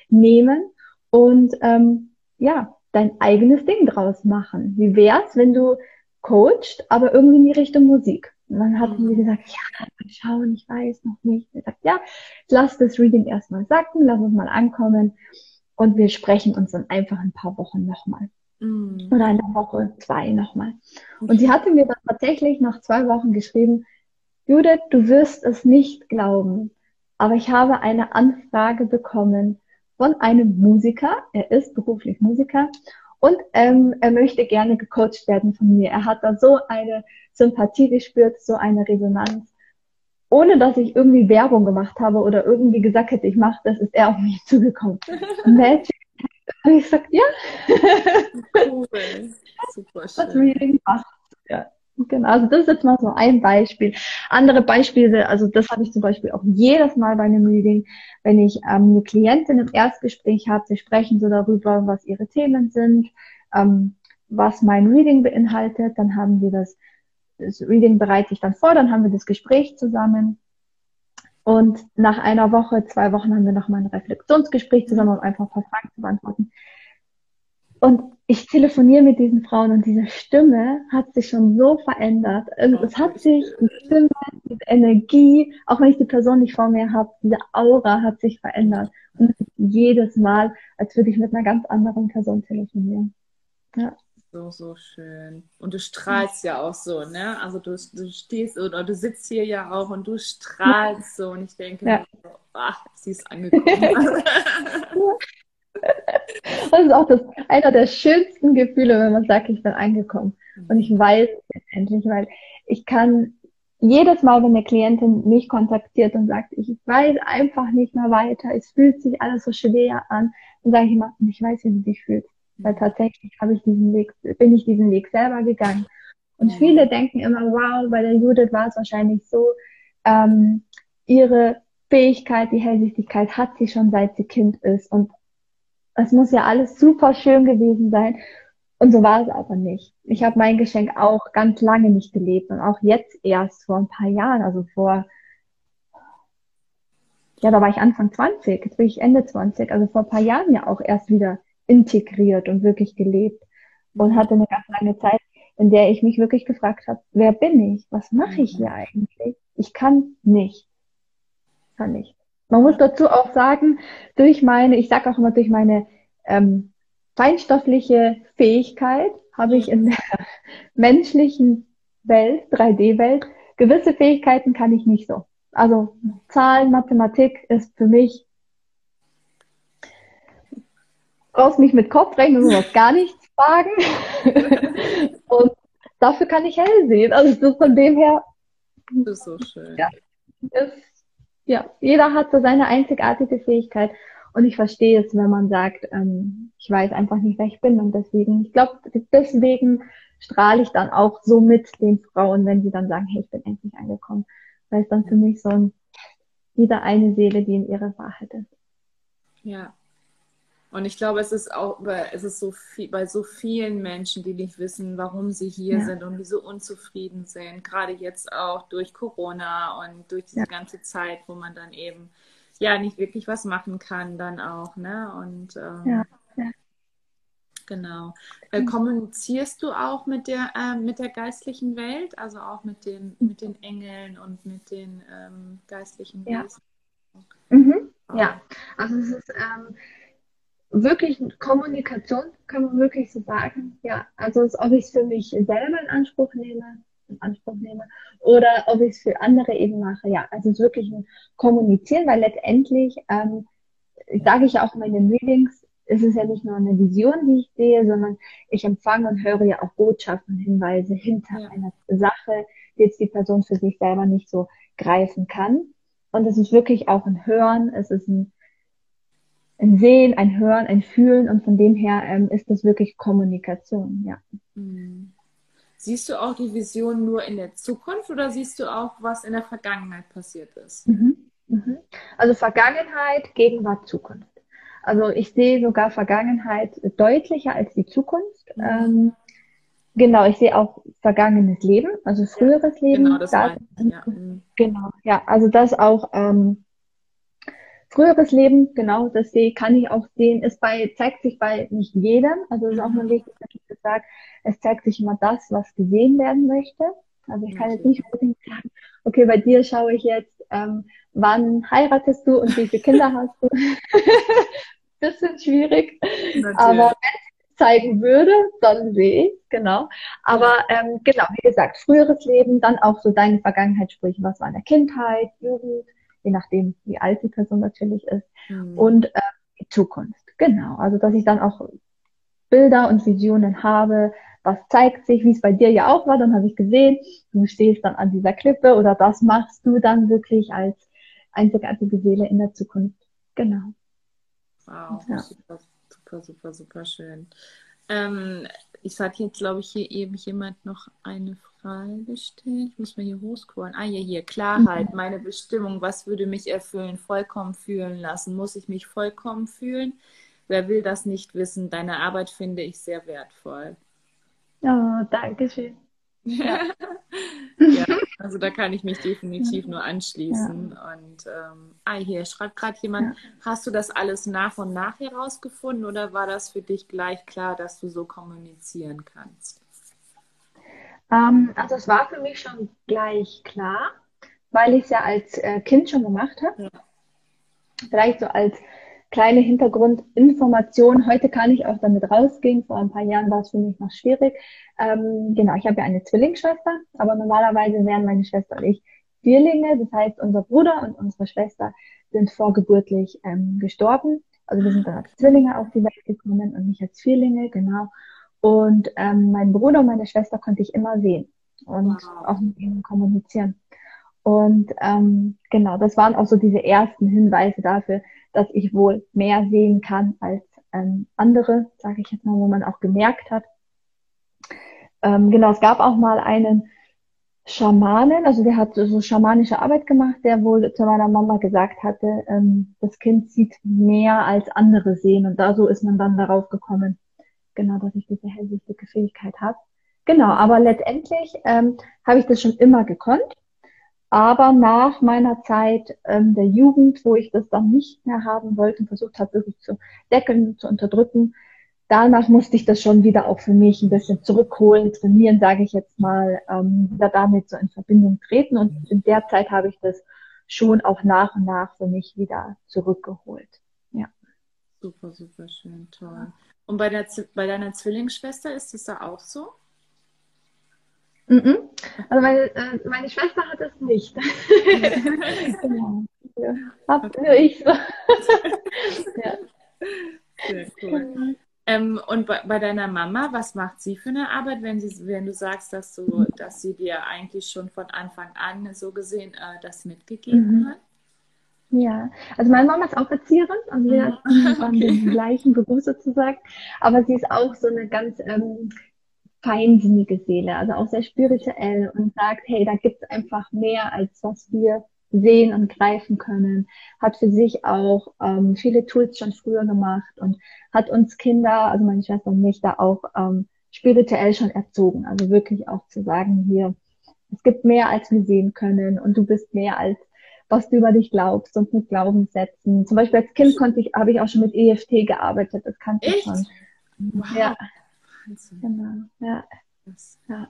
S3: nehmen und ähm, ja, dein eigenes Ding draus machen. Wie wär's, wenn du coacht, aber irgendwie in die Richtung Musik? Und dann hatten sie gesagt, ja, mal schauen, ich weiß noch nicht. Ich gesagt, ja, lass das Reading erstmal sacken, lass uns mal ankommen und wir sprechen uns dann einfach ein paar Wochen nochmal.
S2: Mhm.
S3: Oder eine Woche, zwei nochmal. Und sie hatte mir dann tatsächlich nach zwei Wochen geschrieben, Judith, du wirst es nicht glauben, aber ich habe eine Anfrage bekommen von einem Musiker, er ist beruflich Musiker und ähm, er möchte gerne gecoacht werden von mir. Er hat da so eine Sympathie gespürt, so eine Resonanz. Ohne dass ich irgendwie Werbung gemacht habe oder irgendwie gesagt hätte, ich mache das, ist er auf mich zugekommen. <laughs> Magic. Und ich gesagt, ja.
S2: Cool. Super schön.
S3: Reading macht. Ja. Genau, also das ist jetzt mal so ein Beispiel. Andere Beispiele, also das habe ich zum Beispiel auch jedes Mal bei einem Reading, wenn ich ähm, eine Klientin im Erstgespräch habe, wir sprechen so darüber, was ihre Themen sind, ähm, was mein Reading beinhaltet, dann haben wir das, das Reading bereite ich dann vor, dann haben wir das Gespräch zusammen und nach einer Woche, zwei Wochen haben wir nochmal ein Reflexionsgespräch zusammen, um einfach ein paar Fragen zu beantworten. Und ich telefoniere mit diesen Frauen und diese Stimme hat sich schon so verändert. Und es hat sich, die Stimme, die Energie, auch wenn ich die Person nicht vor mir habe, diese Aura hat sich verändert. Und jedes Mal, als würde ich mit einer ganz anderen Person telefonieren. Ja.
S2: So, so schön. Und du strahlst ja auch so, ne? Also du, du stehst oder du sitzt hier ja auch und du strahlst so. Und ich denke,
S3: Ja.
S2: so, ach, sie ist angekommen. <laughs>
S3: Das ist auch das, einer der schönsten Gefühle, wenn man sagt, ich bin angekommen. Und ich weiß endlich, weil ich kann jedes Mal, wenn eine Klientin mich kontaktiert und sagt, ich weiß einfach nicht mehr weiter, es fühlt sich alles so schwer an, dann sage ich immer, ich weiß, wie du dich fühlst. Weil tatsächlich habe ich diesen Weg, bin ich diesen Weg selber gegangen. Und viele denken immer, wow, bei der Judith war es wahrscheinlich so, ähm, ihre Fähigkeit, die Hellsichtigkeit hat sie schon seit sie Kind ist. Und es muss ja alles super schön gewesen sein. Und so war es aber nicht. Ich habe mein Geschenk auch ganz lange nicht gelebt und auch jetzt erst vor ein paar Jahren, also vor, ja, da war ich Anfang 20, jetzt bin ich Ende 20, also vor ein paar Jahren ja auch erst wieder integriert und wirklich gelebt und hatte eine ganz lange Zeit, in der ich mich wirklich gefragt habe, wer bin ich? Was mache ich hier eigentlich? Ich kann nicht. Kann nicht. Man muss dazu auch sagen, durch meine, ich sage auch immer, durch meine ähm, feinstoffliche Fähigkeit habe ich in der <laughs> menschlichen Welt, 3D-Welt, gewisse Fähigkeiten kann ich nicht so. Also Zahlen, Mathematik ist für mich, brauchst mich mit Kopfrechnen und sowas gar nichts fragen. <laughs> und dafür kann ich hell sehen. Also das von dem her
S2: Das ist so schön.
S3: Ja. ist, ja, jeder hat so seine einzigartige Fähigkeit. Und ich verstehe es, wenn man sagt, ähm, ich weiß einfach nicht, wer ich bin. Und deswegen, ich glaube, deswegen strahle ich dann auch so mit den Frauen, wenn sie dann sagen, hey, ich bin endlich angekommen. Weil es dann für mich so ein, wieder eine Seele, die in ihrer Wahrheit ist.
S2: Ja. Und ich glaube, es ist auch, bei- es ist so viel, bei so vielen Menschen, die nicht wissen, warum sie hier
S3: Ja.
S2: sind und die so unzufrieden sind, gerade jetzt auch durch Corona und durch diese
S3: Ja.
S2: ganze Zeit, wo man dann eben ja nicht wirklich was machen kann, dann auch, ne? Und ähm,
S3: Ja, ja.
S2: genau. Äh, kommunizierst du auch mit der äh, mit der geistlichen Welt, also auch mit den mit den Engeln und mit den ähm, geistlichen
S3: Ja.
S2: Wesen?
S3: Mhm. Ja, also es ist ähm, wirklich Kommunikation, kann man wirklich so sagen. Ja, also ob ich es für mich selber in Anspruch nehme, in Anspruch nehme, oder ob ich es für andere eben mache. Ja, also es ist wirklich ein Kommunizieren, weil letztendlich, ähm, sage ich ja auch in meinen Readings, es ist ja nicht nur eine Vision, die ich sehe, sondern ich empfange und höre ja auch Botschaften, Hinweise hinter
S2: Ja.
S3: einer Sache, die jetzt die Person für sich selber nicht so greifen kann. Und es ist wirklich auch ein Hören, es ist ein, ein Sehen, ein Hören, ein Fühlen und von dem her ähm, ist das wirklich Kommunikation, ja.
S2: Mhm. Siehst du auch die Vision nur in der Zukunft oder siehst du auch, was in der Vergangenheit passiert ist?
S3: Mhm. Mhm. Also Vergangenheit, Gegenwart, Zukunft. Also ich sehe sogar Vergangenheit deutlicher als die Zukunft.
S2: Mhm.
S3: Ähm, genau, ich sehe auch vergangenes Leben, also früheres Leben.
S2: Genau, das
S3: Da-
S2: meine ich. Ja. <laughs>
S3: Genau, ja, also das auch ähm, früheres Leben, genau, das sehe, kann ich auch sehen, ist bei, zeigt sich bei nicht jedem, also es ist auch mal wichtig, dass ich das sage, es zeigt sich immer das, was gesehen werden möchte. Also ich kann jetzt nicht unbedingt sagen, okay, bei dir schaue ich jetzt, ähm, wann heiratest du und wie viele Kinder <laughs> hast du. <laughs> Bisschen schwierig. Natürlich. Aber wenn es zeigen würde, dann sehe ich, genau. Aber ähm, genau, wie gesagt, früheres Leben, dann auch so deine Vergangenheit, sprich, was war in der Kindheit, Jugend, je nachdem, wie alt die Person natürlich ist. Mhm. Und äh, die Zukunft. Genau. Also dass ich dann auch Bilder und Visionen habe, was zeigt sich, wie es bei dir ja auch war, dann habe ich gesehen, du stehst dann an dieser Klippe oder das machst du dann wirklich als einzigartige Seele in der Zukunft. Genau.
S2: Wow, ja. super, super, super, super schön. Ähm, ich hatte jetzt, glaube ich, hier eben jemand noch eine Frage gestellt. Ich muss mir hier hochscrollen. Ah, hier, hier. Klarheit, mhm. meine Bestimmung. Was würde mich erfüllen, vollkommen fühlen lassen? Muss ich mich vollkommen fühlen? Wer will das nicht wissen? Deine Arbeit finde ich sehr wertvoll.
S3: Oh, danke schön.
S2: Ja. ja, also da kann ich mich definitiv nur anschließen. Ja. Und ähm, ah, hier schreibt gerade jemand, ja. hast du das alles nach und nach herausgefunden oder war das für dich gleich klar, dass du so kommunizieren kannst?
S3: Ähm, also es war für mich schon gleich klar, weil ich es ja als äh, Kind schon gemacht habe. Vielleicht so als kleine Hintergrundinformation. Heute kann ich auch damit rausgehen. Vor ein paar Jahren war es für mich noch schwierig. Ähm, genau, ich habe ja eine Zwillingsschwester, aber normalerweise wären meine Schwester und ich Vierlinge. Das heißt, unser Bruder und unsere Schwester sind vorgeburtlich ähm, gestorben. Also wir sind dann als Zwillinge auf die Welt gekommen und nicht als Vierlinge, genau. Und ähm, mein Bruder und meine Schwester konnte ich immer sehen und wow. auch mit ihnen kommunizieren. Und ähm, genau, das waren auch so diese ersten Hinweise dafür, dass ich wohl mehr sehen kann als ähm, andere, sage ich jetzt mal, wo man auch gemerkt hat. Ähm, genau, es gab auch mal einen Schamanen, also der hat so schamanische Arbeit gemacht, der wohl zu meiner Mama gesagt hatte, ähm, das Kind sieht mehr als andere sehen und da so ist man dann darauf gekommen, genau, dass ich diese hellsichtige Fähigkeit habe. Genau, aber letztendlich ähm, habe ich das schon immer gekonnt. Aber nach meiner Zeit ähm, der Jugend, wo ich das dann nicht mehr haben wollte und versucht habe, wirklich zu deckeln, zu unterdrücken, danach musste ich das schon wieder auch für mich ein bisschen zurückholen, trainieren, sage ich jetzt mal, ähm, wieder damit so in Verbindung treten. Und in der Zeit habe ich das schon auch nach und nach für mich wieder zurückgeholt. Ja.
S2: Super, super schön, toll. Und bei, der, bei deiner Zwillingsschwester ist es da auch so?
S3: Mhm. Also meine, äh, meine Schwester hat es nicht. <laughs> genau. Ja. Hab okay. nur ich so. <laughs>
S2: ja. Sehr cool. Ähm, und bei, bei, deiner Mama, was macht sie für eine Arbeit, wenn, sie, wenn du sagst, dass, du, dass sie dir eigentlich schon von Anfang an so gesehen äh, das mitgegeben mhm. hat?
S3: Ja, also meine Mama ist auch Erzieherin, also wir haben <laughs> okay. den gleichen Beruf sozusagen, aber sie ist auch so eine ganz ähm, feinsinnige Seele, also auch sehr spirituell und sagt, hey, da gibt's einfach mehr, als was wir sehen und greifen können, hat für sich auch ähm, viele Tools schon früher gemacht und hat uns Kinder, also meine Schwester und mich, da auch ähm, spirituell schon erzogen. Also wirklich auch zu sagen, hier, es gibt mehr, als wir sehen können und du bist mehr als was du über dich glaubst und mit Glaubenssätzen. Zum Beispiel als Kind konnte ich, habe ich auch schon mit EFT gearbeitet, das kannte ich schon.
S2: Wow.
S3: Ja.
S2: Wahnsinn. Genau, ja. Das, ja.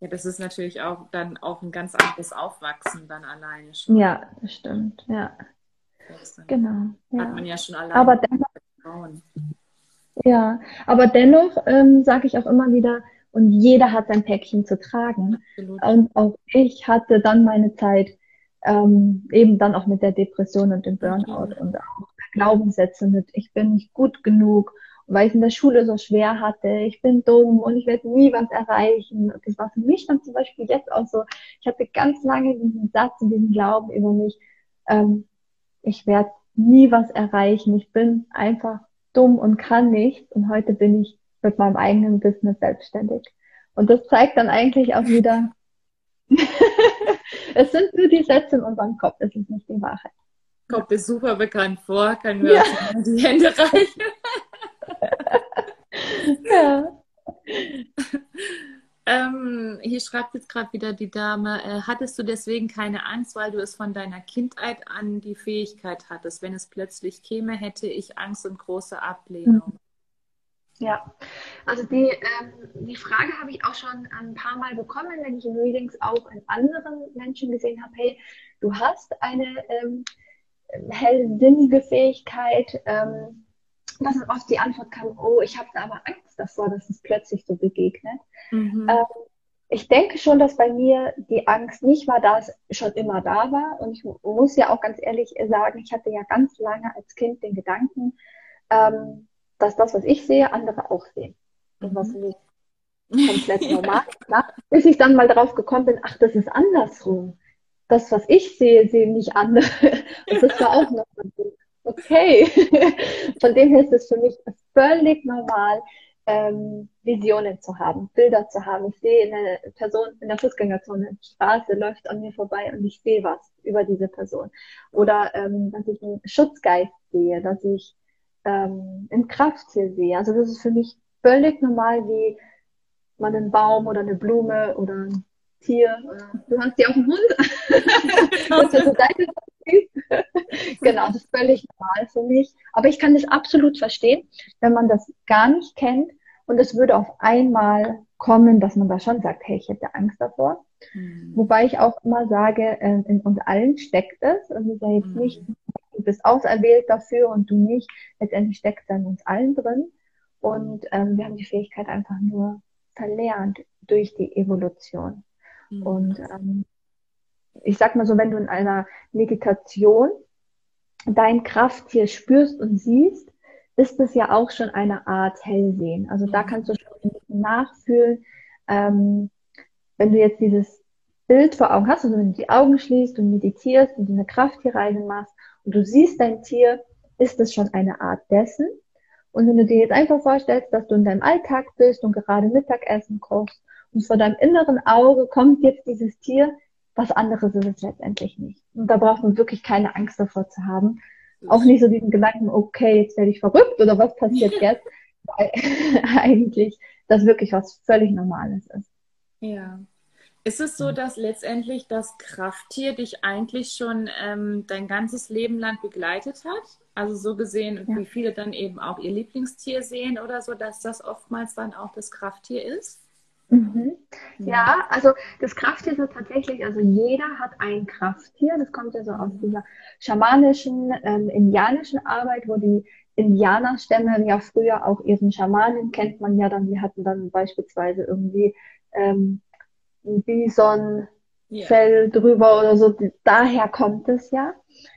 S2: Ja, das ist natürlich auch dann auch ein ganz anderes Aufwachsen dann alleine schon.
S3: Ja, das stimmt, ja. Genau.
S2: Ja. Hat man ja schon alleine
S3: aber dennoch, Ja, aber dennoch ähm, sage ich auch immer wieder, und jeder hat sein Päckchen zu tragen. Absolut. Und auch ich hatte dann meine Zeit, ähm, eben dann auch mit der Depression und dem Burnout und auch Glaubenssätze mit, ich bin nicht gut genug weil ich in der Schule so schwer hatte, ich bin dumm und ich werde nie was erreichen. Und das war für mich dann zum Beispiel jetzt auch so, ich hatte ganz lange diesen Satz und diesen Glauben über mich, ähm, ich werde nie was erreichen, ich bin einfach dumm und kann nichts und heute bin ich mit meinem eigenen Business selbstständig. Und das zeigt dann eigentlich auch wieder, es sind nur die Sätze in unserem Kopf, es ist nicht die Wahrheit.
S2: Kommt mir super bekannt vor, können wir ja. <laughs> uns die Hände reichen. <laughs> ja. <laughs> Ähm, hier schreibt jetzt gerade wieder die Dame, äh, hattest du deswegen keine Angst, weil du es von deiner Kindheit an die Fähigkeit hattest? Wenn es plötzlich käme, hätte ich Angst und große Ablehnung.
S3: Ja, also die, ähm, die Frage habe ich auch schon ein paar Mal bekommen, wenn ich in Readings auch in anderen Menschen gesehen habe, hey, du hast eine ähm, hellsinnige Fähigkeit, ähm, dass oft die Antwort kam, oh, ich habe aber Angst davor, dass es plötzlich so begegnet. Mhm. Ähm, ich denke schon, dass bei mir die Angst nicht war, da es schon immer da war. Und ich muss ja auch ganz ehrlich sagen, ich hatte ja ganz lange als Kind den Gedanken, ähm, dass das, was ich sehe, andere auch sehen. Das war für mich komplett <laughs> normal. Ja, bis ich dann mal drauf gekommen bin, ach, das ist andersrum. Das, was ich sehe, sehen nicht andere. <laughs> Und das war auch noch okay. <laughs> Von dem her ist es für mich völlig normal, ähm, Visionen zu haben, Bilder zu haben. Ich sehe eine Person in der Fußgängerzone, Straße läuft an mir vorbei und ich sehe was über diese Person. Oder ähm, dass ich einen Schutzgeist sehe, dass ich ähm, in Krafttier sehe. Also das ist für mich völlig normal, wie man einen Baum oder eine Blume oder ein Tier, du hast ja auch einen Hund. <laughs> das ist so deine <laughs> genau, das ist völlig normal für mich. Aber ich kann das absolut verstehen, wenn man das gar nicht kennt und es würde auf einmal kommen, dass man da schon sagt, hey, ich hätte Angst davor. Mhm. Wobei ich auch immer sage, äh, in uns allen steckt es. Und es ist ja jetzt mhm. nicht du bist auserwählt dafür und du nicht. Letztendlich steckt es in uns allen drin. Und ähm, wir haben die Fähigkeit einfach nur verlernt durch die Evolution. Mhm. Und ähm, ich sag mal so, wenn du in einer Meditation dein Krafttier spürst und siehst, ist es ja auch schon eine Art Hellsehen. Also da mhm. kannst du schon ein bisschen nachfühlen, ähm, wenn du jetzt dieses Bild vor Augen hast, also wenn du die Augen schließt und meditierst und eine Krafttierreise machst und du siehst dein Tier, ist es schon eine Art dessen. Und wenn du dir jetzt einfach vorstellst, dass du in deinem Alltag bist und gerade Mittagessen kochst und vor deinem inneren Auge kommt jetzt dieses Tier, was anderes ist es letztendlich nicht. Und da braucht man wirklich keine Angst davor zu haben. Auch nicht so diesen Gedanken, okay, jetzt werde ich verrückt oder was passiert <laughs> jetzt, weil <laughs> eigentlich das wirklich was völlig Normales ist.
S2: Ja. Ist es so, dass letztendlich das Krafttier dich eigentlich schon ähm, dein ganzes Leben lang begleitet hat? Also so gesehen, ja. wie viele dann eben auch ihr Lieblingstier sehen oder so, dass das oftmals dann auch das Krafttier ist?
S3: Mhm. Ja, also das Krafttier ist tatsächlich, also jeder hat ein Krafttier. Das kommt ja so aus dieser schamanischen, ähm, indianischen Arbeit, wo die Indianerstämme ja früher auch ihren Schamanen kennt man ja dann, die hatten dann beispielsweise irgendwie ähm, ein Bison yeah. Fell drüber oder so. Daher kommt es ja.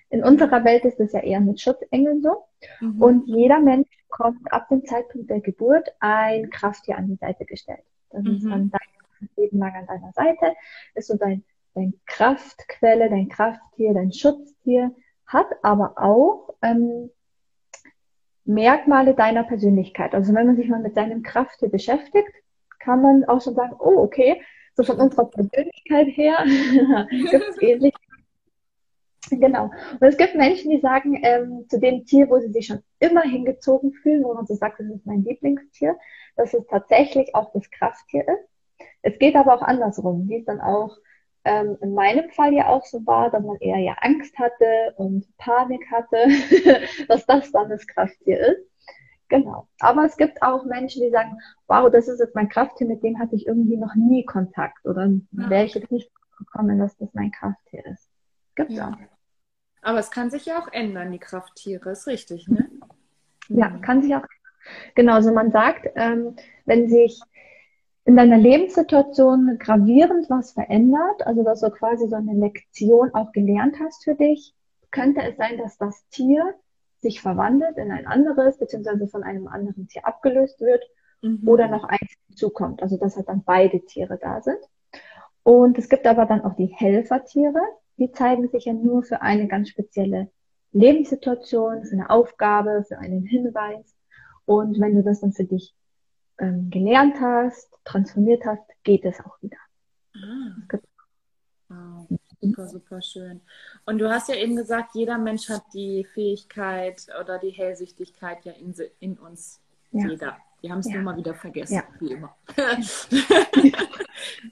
S3: In unserer Welt ist es ja eher mit Schutzengeln so. Mhm. Und jeder Mensch bekommt ab dem Zeitpunkt der Geburt ein Krafttier an die Seite gestellt. Das mhm. ist dann dein Leben lang an deiner Seite. Ist so dein, dein Kraftquelle, dein Krafttier, dein Schutztier. Hat aber auch ähm, Merkmale deiner Persönlichkeit. Also wenn man sich mal mit seinem Krafttier beschäftigt, kann man auch schon sagen, oh, okay, so von unserer Persönlichkeit her <laughs> gibt es <laughs> ähnlich. Genau. Und es gibt Menschen, die sagen, ähm, zu dem Tier, wo sie sich schon immer hingezogen fühlen, wo man so sagt, das ist mein Lieblingstier, dass es tatsächlich auch das Krafttier ist. Es geht aber auch andersrum, wie es dann auch ähm, in meinem Fall ja auch so war, dass man eher ja Angst hatte und Panik hatte, <laughs> dass das dann das Krafttier ist. Genau. Aber es gibt auch Menschen, die sagen, wow, das ist jetzt mein Krafttier, mit dem hatte ich irgendwie noch nie Kontakt oder ja. wäre ich jetzt nicht gekommen, dass das mein Krafttier ist. Gibt ja. auch.
S2: Aber es kann sich ja auch ändern, die Krafttiere, ist richtig, ne?
S3: Ja, mhm. kann sich auch. Genau, also man sagt, ähm, wenn sich in deiner Lebenssituation gravierend was verändert, also dass du quasi so eine Lektion auch gelernt hast für dich, könnte es sein, dass das Tier sich verwandelt in ein anderes, beziehungsweise von einem anderen Tier abgelöst wird mhm. oder noch eins hinzukommt. Also dass halt dann beide Tiere da sind. Und es gibt aber dann auch die Helfertiere, die zeigen sich ja nur für eine ganz spezielle Lebenssituation, für eine Aufgabe, für einen Hinweis. Und wenn du das dann für dich ähm, gelernt hast, transformiert hast, geht es auch wieder. Ah.
S2: Wow. Super, super schön. Und du hast ja eben gesagt, jeder Mensch hat die Fähigkeit oder die Hellsichtigkeit ja in, in uns. Ja. Jeder. Wir haben es ja. nur mal wieder vergessen, ja. wie immer. <laughs>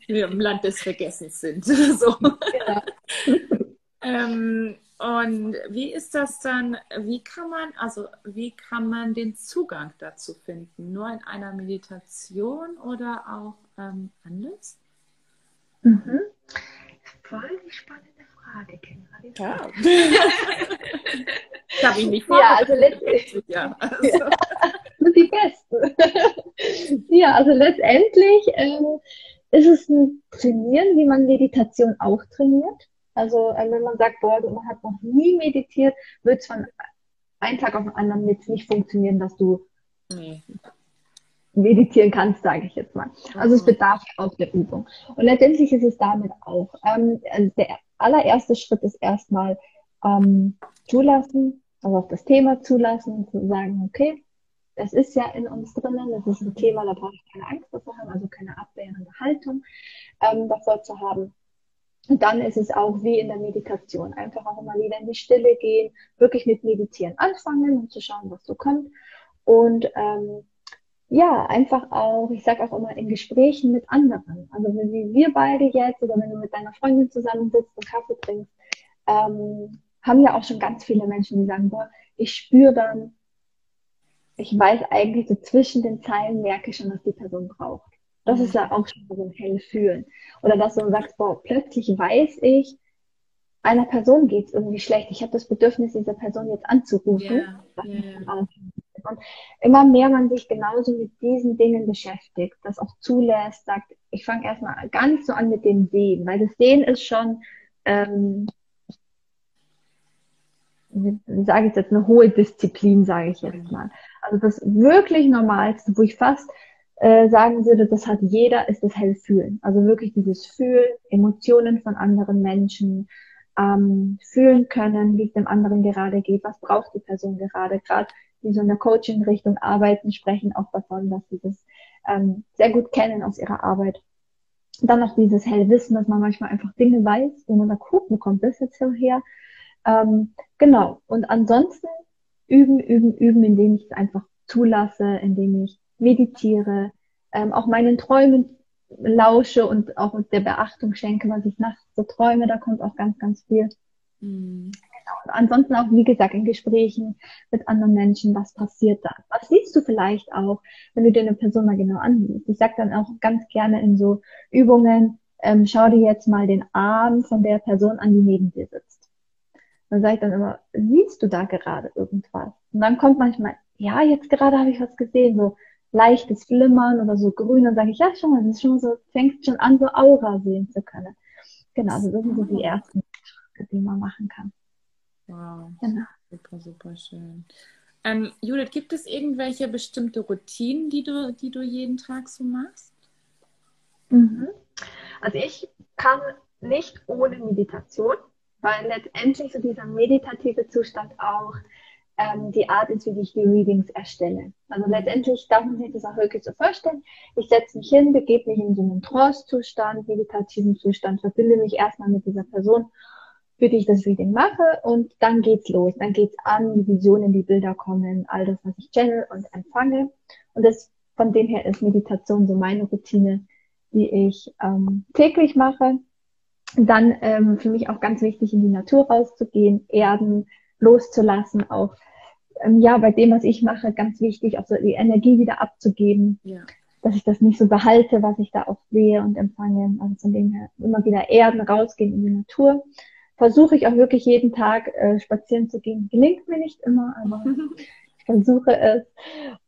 S2: wir im Land des Vergessens sind. <laughs> so. ähm, Und wie ist das dann, wie kann man, also wie kann man den Zugang dazu finden? Nur in einer Meditation oder auch ähm, anders?
S3: Mhm. Voll die spannende Frage, Kendra.
S2: Ja. <laughs> ich habe ihn nicht
S3: Ja, also letztendlich.
S2: Ja, also.
S3: die Beste. <laughs> ja, also letztendlich ähm, ist es ein Trainieren, wie man Meditation auch trainiert. Also äh, wenn man sagt, boah, man hat noch nie meditiert, wird es von einem Tag auf den anderen jetzt nicht funktionieren, dass du
S2: nee.
S3: Meditieren kannst, sage ich jetzt mal. Also es bedarf auch der Übung. Und letztendlich ist es damit auch. Ähm, also der allererste Schritt ist erstmal ähm, zulassen, also auf das Thema zulassen und zu sagen, okay, es ist ja in uns drinnen, das ist ein Thema, da brauche ich keine Angst davor haben, also keine abwehrende Haltung ähm, davor zu haben. Und dann ist es auch wie in der Meditation, einfach auch immer wieder in die Stille gehen, wirklich mit Meditieren anfangen und zu schauen, was so kommt. Und ähm, ja, einfach auch, ich sage auch immer in Gesprächen mit anderen. Also wenn wie wir beide jetzt oder wenn du mit deiner Freundin zusammensitzt und Kaffee trinkst, ähm, haben ja auch schon ganz viele Menschen, die sagen, boah, ich spüre dann, ich weiß eigentlich so zwischen den Zeilen merke ich schon, was die Person braucht. Das ist ja auch schon so ein Hellfühlen. Oder dass du sagst, boah, plötzlich weiß ich, einer Person geht es irgendwie schlecht. Ich habe das Bedürfnis, diese Person jetzt anzurufen.
S2: Ja,
S3: Das und immer mehr man sich genauso mit diesen Dingen beschäftigt, das auch zulässt, sagt, ich fange erstmal gar nicht so an mit dem Sehen, weil das Sehen ist schon, ähm, wie, sage ich jetzt, eine hohe Disziplin, sage ich jetzt mal. Also das wirklich Normalste, wo ich fast äh, sagen würde, das hat jeder, ist das Hellfühlen. Also wirklich dieses Fühlen, Emotionen von anderen Menschen, ähm, fühlen können, wie es dem anderen gerade geht, was braucht die Person gerade, gerade die so in der Coaching-Richtung arbeiten, sprechen auch davon, dass sie das ähm, sehr gut kennen aus ihrer Arbeit. Und dann noch dieses Hellwissen, dass man manchmal einfach Dinge weiß, wo man sagt, guck, kommt das jetzt her? Ähm, genau. Und ansonsten üben, üben, üben, indem ich es einfach zulasse, indem ich meditiere, ähm, auch meinen Träumen lausche und auch der Beachtung schenke, was ich nachts so träume, da kommt auch ganz, ganz viel.
S2: Mhm.
S3: Ansonsten auch, wie gesagt, in Gesprächen mit anderen Menschen, was passiert da? Was siehst du vielleicht auch, wenn du dir eine Person mal genau ansiehst? Ich sage dann auch ganz gerne in so Übungen, ähm, schau dir jetzt mal den Arm von der Person an, die neben dir sitzt. Dann sage ich dann immer, siehst du da gerade irgendwas? Und dann kommt manchmal, ja, jetzt gerade habe ich was gesehen, so leichtes Flimmern oder so grün. Dann sage ich, ja, schon mal, das ist schon so, fängt schon an, so Aura sehen zu können. Genau, also das sind so die ersten Schritte, die man machen kann.
S2: Wow,
S3: Genau.
S2: super, super schön. Ähm, Judith, gibt es irgendwelche bestimmte Routinen, die du, die du jeden Tag so machst?
S3: Mhm. Also ich kann nicht ohne Meditation, weil letztendlich so dieser meditative Zustand auch ähm, die Art ist, wie ich die Readings erstelle. Also letztendlich darf man sich das auch wirklich so vorstellen. Ich setze mich hin, begebe mich in so einen Trance-Zustand, meditativen Zustand, verbinde mich erstmal mit dieser Person, für die ich das Reading mache und dann geht's los. Dann geht's an, die Visionen, die Bilder kommen, all das, was ich channel und empfange. Und das von dem her ist Meditation so meine Routine, die ich ähm, täglich mache. Dann ähm, für mich auch ganz wichtig, in die Natur rauszugehen, erden, loszulassen, auch ähm, ja bei dem, was ich mache, ganz wichtig, auch so die Energie wieder abzugeben,
S2: Ja.
S3: dass ich das nicht so behalte, was ich da auch sehe und empfange. Also von dem her immer wieder erden, rausgehen in die Natur. Versuche ich auch wirklich jeden Tag äh, spazieren zu gehen. Gelingt mir nicht immer, aber <laughs> ich versuche es.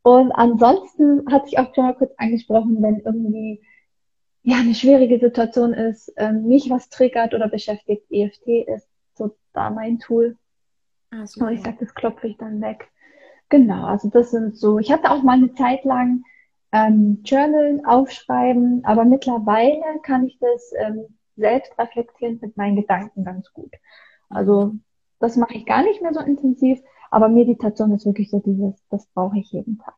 S3: Und ansonsten hat sich auch schon mal kurz angesprochen, wenn irgendwie ja eine schwierige Situation ist, ähm, mich was triggert oder beschäftigt, EFT ist so da mein Tool.
S2: Ah,
S3: Und ich sage, das klopfe ich dann weg. Genau, also das sind so, ich hatte auch mal eine Zeit lang ähm, Journalen aufschreiben, aber mittlerweile kann ich das ähm, selbst reflektierend mit meinen Gedanken ganz gut. Also das mache ich gar nicht mehr so intensiv, aber Meditation ist wirklich so dieses, das brauche ich jeden Tag.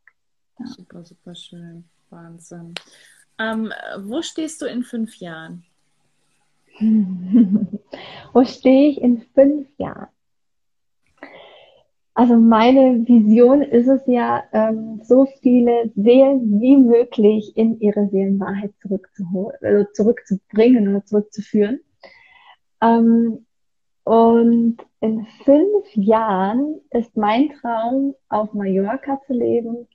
S2: Super, super schön. Wahnsinn. Ähm, wo stehst du in fünf Jahren? <laughs>
S3: Wo stehe ich in fünf Jahren? Also meine Vision ist es ja, ähm, so viele Seelen wie möglich in ihre Seelenwahrheit zurückzuholen, also zurückzubringen oder zurückzuführen. Ähm, Und in fünf Jahren ist mein Traum, auf Mallorca zu leben.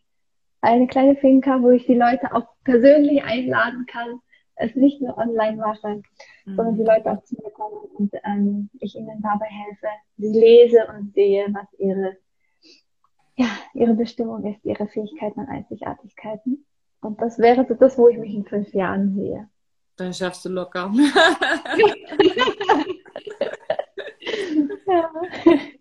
S3: Eine kleine Finca, wo ich die Leute auch persönlich einladen kann, es nicht nur online mache, mhm. sondern die Leute auch zu mir kommen und ähm, ich ihnen dabei helfe, sie lese und sehe, was ihre, ja, ihre Bestimmung ist, ihre Fähigkeiten und Einzigartigkeiten. Und das wäre so das, wo ich mich in fünf Jahren sehe.
S2: Dann schaffst du locker. <laughs> ja. <laughs> <laughs>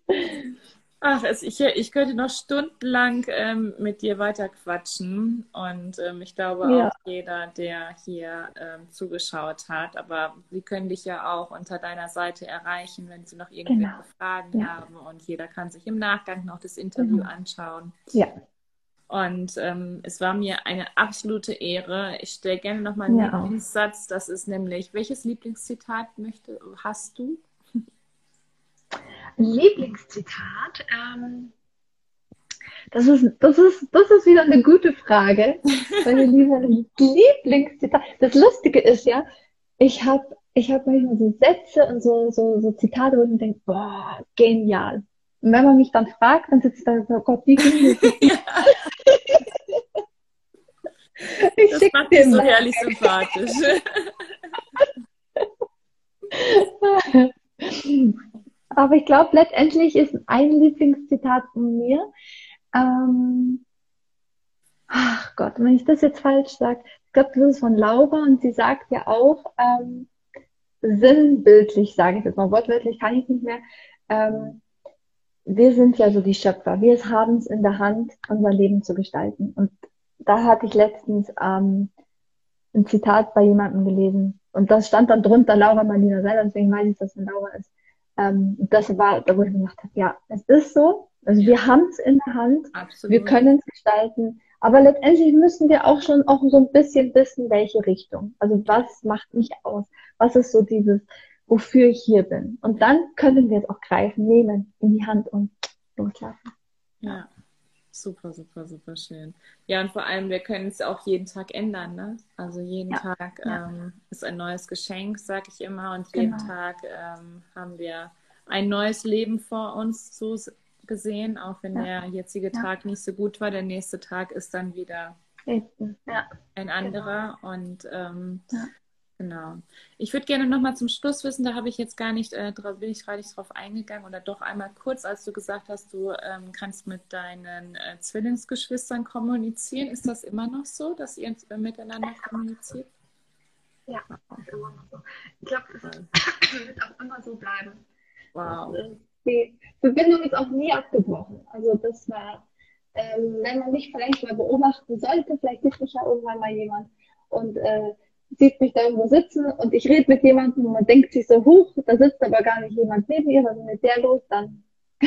S2: Ach, ich, ich könnte noch stundenlang ähm, mit dir weiter quatschen und ähm, ich glaube ja. auch jeder, der hier ähm, zugeschaut hat, aber sie können dich ja auch unter deiner Seite erreichen, wenn sie noch irgendwelche genau. Fragen ja. haben und jeder kann sich im Nachgang noch das Interview mhm. anschauen.
S3: Ja.
S2: Und ähm, es war mir eine absolute Ehre. Ich stelle gerne noch mal einen ja. Lieblingssatz. Das ist nämlich, welches Lieblingszitat möchte, hast du?
S3: Lieblingszitat? Ähm, das, ist, das, ist, das ist wieder eine gute Frage. Meine Lieblingszitat. Das Lustige ist ja, ich habe ich hab manchmal so Sätze und so, so, so Zitate, wo ich denke, boah, genial. Und wenn man mich dann fragt, dann sitzt da so, oh Gott, wie ging das? <laughs> <laughs>
S2: ich das macht dich so herrlich sympathisch. <laughs>
S3: Aber ich glaube, letztendlich ist ein Lieblingszitat von mir. Ähm, ach Gott, wenn ich das jetzt falsch sage, ich glaube, das ist von Laura und sie sagt ja auch, ähm, sinnbildlich, sage ich jetzt mal, wortwörtlich kann ich nicht mehr, ähm, wir sind ja so die Schöpfer. Wir haben es in der Hand, unser Leben zu gestalten. Und da hatte ich letztens ähm, ein Zitat bei jemandem gelesen. Und das stand dann drunter Laura Marlina Seiler, deswegen weiß ich, dass es Laura ist. Ähm, das war, da wo ich mir gedacht habe, ja, es ist so. Also wir haben es in der Hand, Absolut. wir können es gestalten, aber letztendlich müssen wir auch schon auch so ein bisschen wissen, welche Richtung. Also was macht mich aus? Was ist so dieses, wofür ich hier bin? Und dann können wir es auch greifen, nehmen in die Hand und loslassen.
S2: Ja. Super, super, super schön. Ja, und vor allem, wir können es auch jeden Tag ändern. Ne? Also jeden ja, Tag ja. Ähm, ist ein neues Geschenk, sage ich immer. Und jeden genau. Tag ähm, haben wir ein neues Leben vor uns so gesehen, auch wenn ja. der jetzige Tag nicht so gut war. Der nächste Tag ist dann wieder ein anderer. Genau. Und ähm, Genau. Ich würde gerne nochmal zum Schluss wissen, da habe ich jetzt gar nicht, äh, bin ich gerade nicht drauf eingegangen oder doch einmal kurz, als du gesagt hast, du ähm, kannst mit deinen äh, Zwillingsgeschwistern kommunizieren. Ist das immer noch so, dass ihr äh, miteinander kommuniziert?
S3: Ja, immer noch so. Ich glaube, es wird auch immer so bleiben. Wow. Die Verbindung ist auch nie abgebrochen. Also das war, ähm, wenn man mich vielleicht mal beobachten sollte, vielleicht gibt es ja irgendwann mal jemand und äh, sieht mich da irgendwo sitzen und ich rede mit jemandem und man denkt sich so, huch, da sitzt aber gar nicht jemand neben ihr, was ist mit der los? Dann <laughs>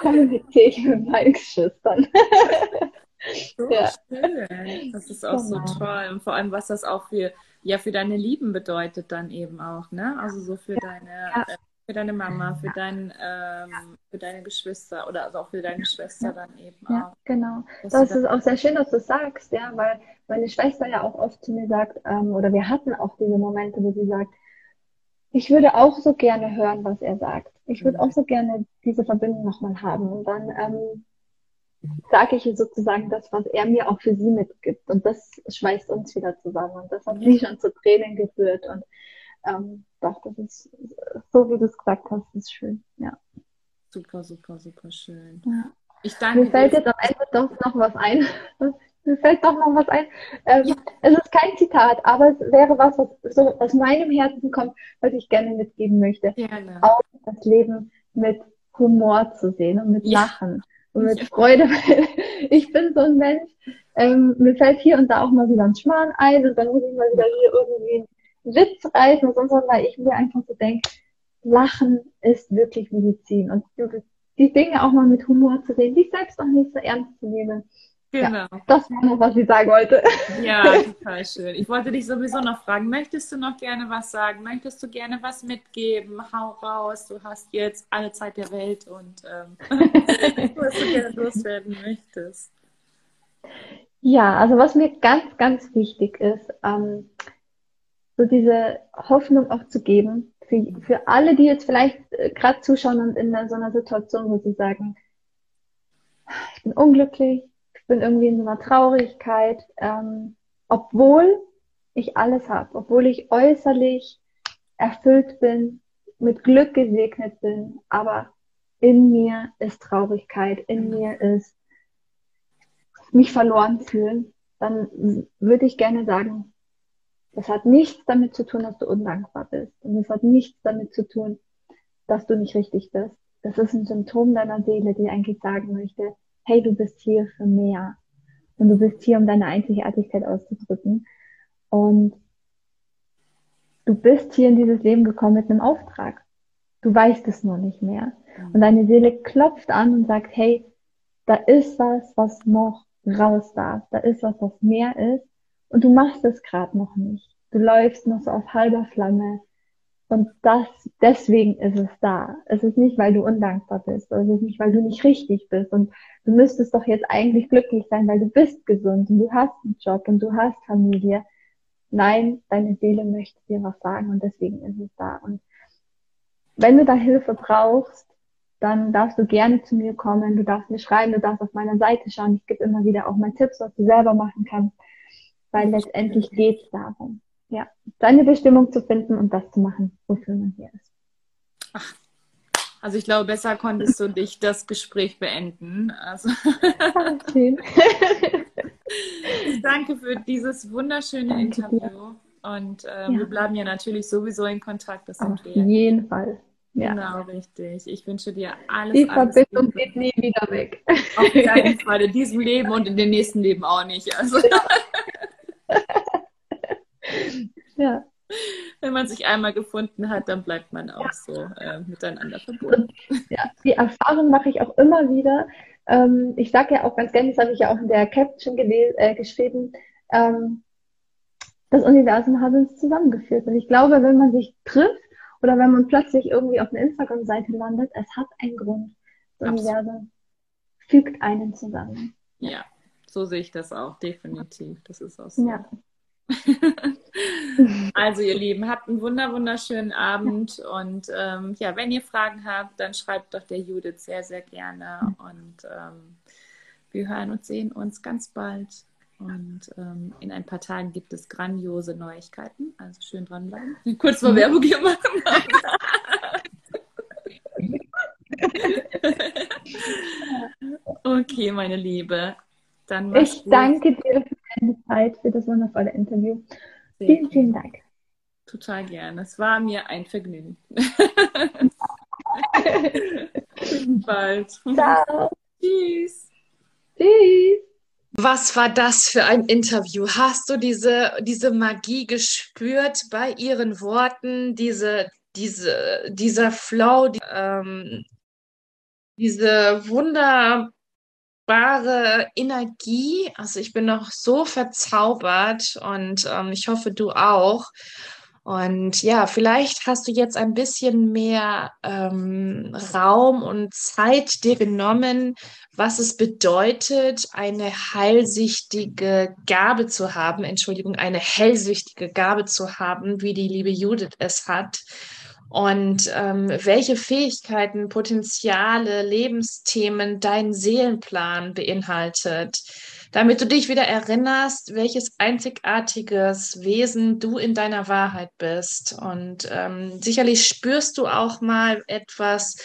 S3: kommuniziere ich mit meinen Geschwistern. <laughs>
S2: so ja. schön. Das ist auch genau. so toll. Und vor allem, was das auch für, ja, für deine Lieben bedeutet dann eben auch, ne? Also so für ja. deine ja. Für deine Mama, für, dein, ähm, für deine Geschwister oder also auch für deine Schwester dann eben
S3: ja, auch. Genau. Das ist auch sehr schön, dass du sagst, ja, weil meine Schwester ja auch oft zu mir sagt, ähm, oder wir hatten auch diese Momente, wo sie sagt, ich würde auch so gerne hören, was er sagt. Ich würde auch so gerne diese Verbindung nochmal haben. Und dann ähm, sage ich ihr sozusagen das, was er mir auch für sie mitgibt. Und das schweißt uns wieder zusammen. Und das hat mich schon zu Tränen geführt. Und ähm, doch, das ist so, wie du es gesagt hast, ist schön. Ja.
S2: Super, super, super schön.
S3: Ja. Ich danke Mir fällt dir. jetzt am Ende doch noch was ein. <laughs> Mir fällt doch noch was ein. Ähm, ja. Es ist kein Zitat, aber es wäre was, was so aus meinem Herzen kommt, was ich gerne mitgeben möchte. Gerne. Auch das Leben mit Humor zu sehen und mit Lachen ja. und mit Freude. <laughs> ich bin so ein Mensch, ähm, mir fällt hier und da auch mal wieder ein Schmarrn ein und dann muss ich mal wieder hier irgendwie Witz reißen und sonst was, weil ich mir einfach so denke, Lachen ist wirklich Medizin und die Dinge auch mal mit Humor zu sehen, dich selbst auch nicht so ernst zu nehmen. Genau. Ja, das war noch, was ich sagen wollte.
S2: Ja, total schön. Ich wollte dich sowieso noch fragen, möchtest du noch gerne was sagen? Möchtest du gerne was mitgeben? Hau raus, du hast jetzt alle Zeit der Welt und ähm, <laughs> was du gerne loswerden möchtest.
S3: Ja, also was mir ganz, ganz wichtig ist, ähm, so diese Hoffnung auch zu geben, für, für alle, die jetzt vielleicht äh, gerade zuschauen und in so einer Situation, wo sie sagen, ich bin unglücklich, ich bin irgendwie in so einer Traurigkeit, ähm, obwohl ich alles habe, obwohl ich äußerlich erfüllt bin, mit Glück gesegnet bin, aber in mir ist Traurigkeit, in mir ist mich verloren fühlen, dann würde ich gerne sagen, das hat nichts damit zu tun, dass du undankbar bist. Und es hat nichts damit zu tun, dass du nicht richtig bist. Das ist ein Symptom deiner Seele, die eigentlich sagen möchte, hey, du bist hier für mehr. Und du bist hier, um deine Einzigartigkeit auszudrücken. Und du bist hier in dieses Leben gekommen mit einem Auftrag. Du weißt es nur nicht mehr. Und deine Seele klopft an und sagt, hey, da ist was, was noch raus darf. Da ist was, was mehr ist. Und du machst es gerade noch nicht. Du läufst noch so auf halber Flamme. Und das, deswegen ist es da. Es ist nicht, weil du undankbar bist. Es ist nicht, weil du nicht richtig bist. Und du müsstest doch jetzt eigentlich glücklich sein, weil du bist gesund und du hast einen Job und du hast Familie. Nein, deine Seele möchte dir was sagen und deswegen ist es da. Und wenn du da Hilfe brauchst, dann darfst du gerne zu mir kommen, du darfst mir schreiben, du darfst auf meiner Seite schauen. Ich gebe immer wieder auch mal Tipps, was du selber machen kannst, weil letztendlich geht es darum, ja, deine Bestimmung zu finden und das zu machen, wofür man hier ist.
S4: Ach, also ich glaube, besser konntest du dich das Gespräch beenden. Also ich <laughs> danke für dieses wunderschöne
S3: Danke
S4: Interview.
S3: dir.
S4: Und ähm,
S3: Ja.
S4: wir bleiben ja natürlich sowieso in Kontakt. Das
S3: Auf
S4: sind wir.
S3: jeden Fall. Ja.
S4: Genau, richtig. Ich wünsche dir alles,
S3: Die Verbindung geht nie wieder weg.
S4: Auf <laughs> keinen Fall in diesem Leben und in dem nächsten Leben auch nicht. Also
S3: Ja. <laughs> <laughs>
S4: wenn man sich einmal gefunden hat, dann bleibt man auch so äh, miteinander verbunden.
S3: ja, die Erfahrung mache ich auch immer wieder. Ähm, ich sage ja auch ganz gerne, das habe ich ja auch in der Caption äh, geschrieben, ähm, das Universum hat uns zusammengeführt. Und ich glaube, wenn man sich trifft oder wenn man plötzlich irgendwie auf einer Instagram-Seite landet, es hat einen Grund. Das
S4: Absolut.
S3: Universum fügt einen zusammen.
S4: Ja, so sehe ich das auch, definitiv. Das ist auch so.
S3: Ja. <laughs>
S4: Also ihr Lieben, habt einen wunder wunderschönen Abend und ähm, ja, wenn ihr Fragen habt, dann schreibt doch der Judith sehr, sehr gerne und ähm, wir hören und sehen uns ganz bald und ähm, in ein paar Tagen gibt es grandiose Neuigkeiten, also schön dranbleiben. <laughs> Kurz mal Werbung hier machen. <laughs> okay, meine Liebe, dann
S3: Ich
S4: gut.
S3: danke dir für deine Zeit, für das wundervolle Interview.
S4: Sehr
S3: Vielen,
S4: gut.
S3: vielen Dank.
S4: Total gerne. Es war mir ein Vergnügen. Bis <laughs> <laughs> bald.
S3: Ciao.
S4: Tschüss.
S3: Tschüss.
S2: Was war das für ein Interview? Hast du diese, diese Magie gespürt bei ihren Worten, diese, diese, dieser Flow, die, ähm, diese wunderbare Energie? Also ich bin noch so verzaubert und ähm, ich hoffe, du auch. Und ja, vielleicht hast du jetzt ein bisschen mehr ähm, Raum und Zeit dir genommen, was es bedeutet, eine heilsichtige Gabe zu haben, Entschuldigung, eine hellsichtige Gabe zu haben, wie die liebe Judith es hat. Und ähm, welche Fähigkeiten, Potenziale, Lebensthemen dein Seelenplan beinhaltet, damit du dich wieder erinnerst, welches einzigartiges Wesen du in deiner Wahrheit bist. Und ähm, sicherlich spürst du auch mal etwas,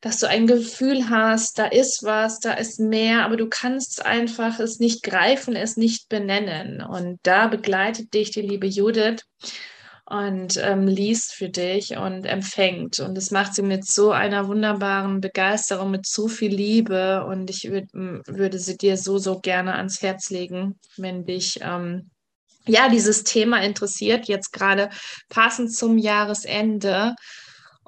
S2: dass du ein Gefühl hast, da ist was, da ist mehr, aber du kannst einfach es nicht greifen, es nicht benennen. Und da begleitet dich die liebe Judith und ähm, liest für dich und empfängt. Und das macht sie mit so einer wunderbaren Begeisterung, mit so viel Liebe. Und ich würd, würde sie dir so, so gerne ans Herz legen, wenn dich ähm, ja dieses Thema interessiert, jetzt gerade passend zum Jahresende.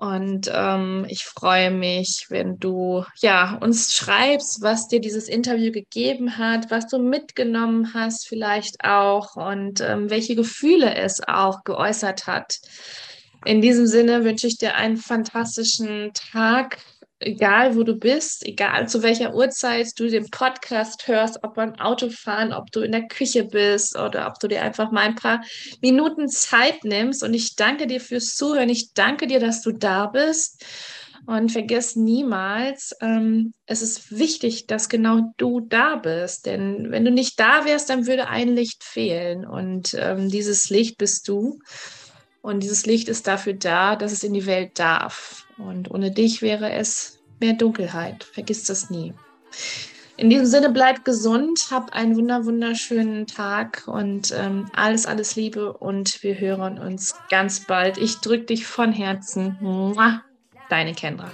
S2: Und ähm, ich freue mich, wenn du ja uns schreibst, was dir dieses Interview gegeben hat, was du mitgenommen hast, vielleicht auch und ähm, welche Gefühle es auch geäußert hat. In diesem Sinne wünsche ich dir einen fantastischen Tag, egal wo du bist, egal zu welcher Uhrzeit du den Podcast hörst, ob beim Autofahren, ob du in der Küche bist oder ob du dir einfach mal ein paar Minuten Zeit nimmst. Und ich danke dir fürs Zuhören. Ich danke dir, dass du da bist. Und vergiss niemals, ähm, es ist wichtig, dass genau du da bist. Denn wenn du nicht da wärst, dann würde ein Licht fehlen. Und ähm, dieses Licht bist du. Und dieses Licht ist dafür da, dass es in die Welt darf. Und ohne dich wäre es mehr Dunkelheit. Vergiss das nie. In diesem Sinne, bleib gesund, hab einen wunder wunderschönen Tag und ähm, alles, alles Liebe und wir hören uns ganz bald. Ich drücke dich von Herzen. Deine Kendra.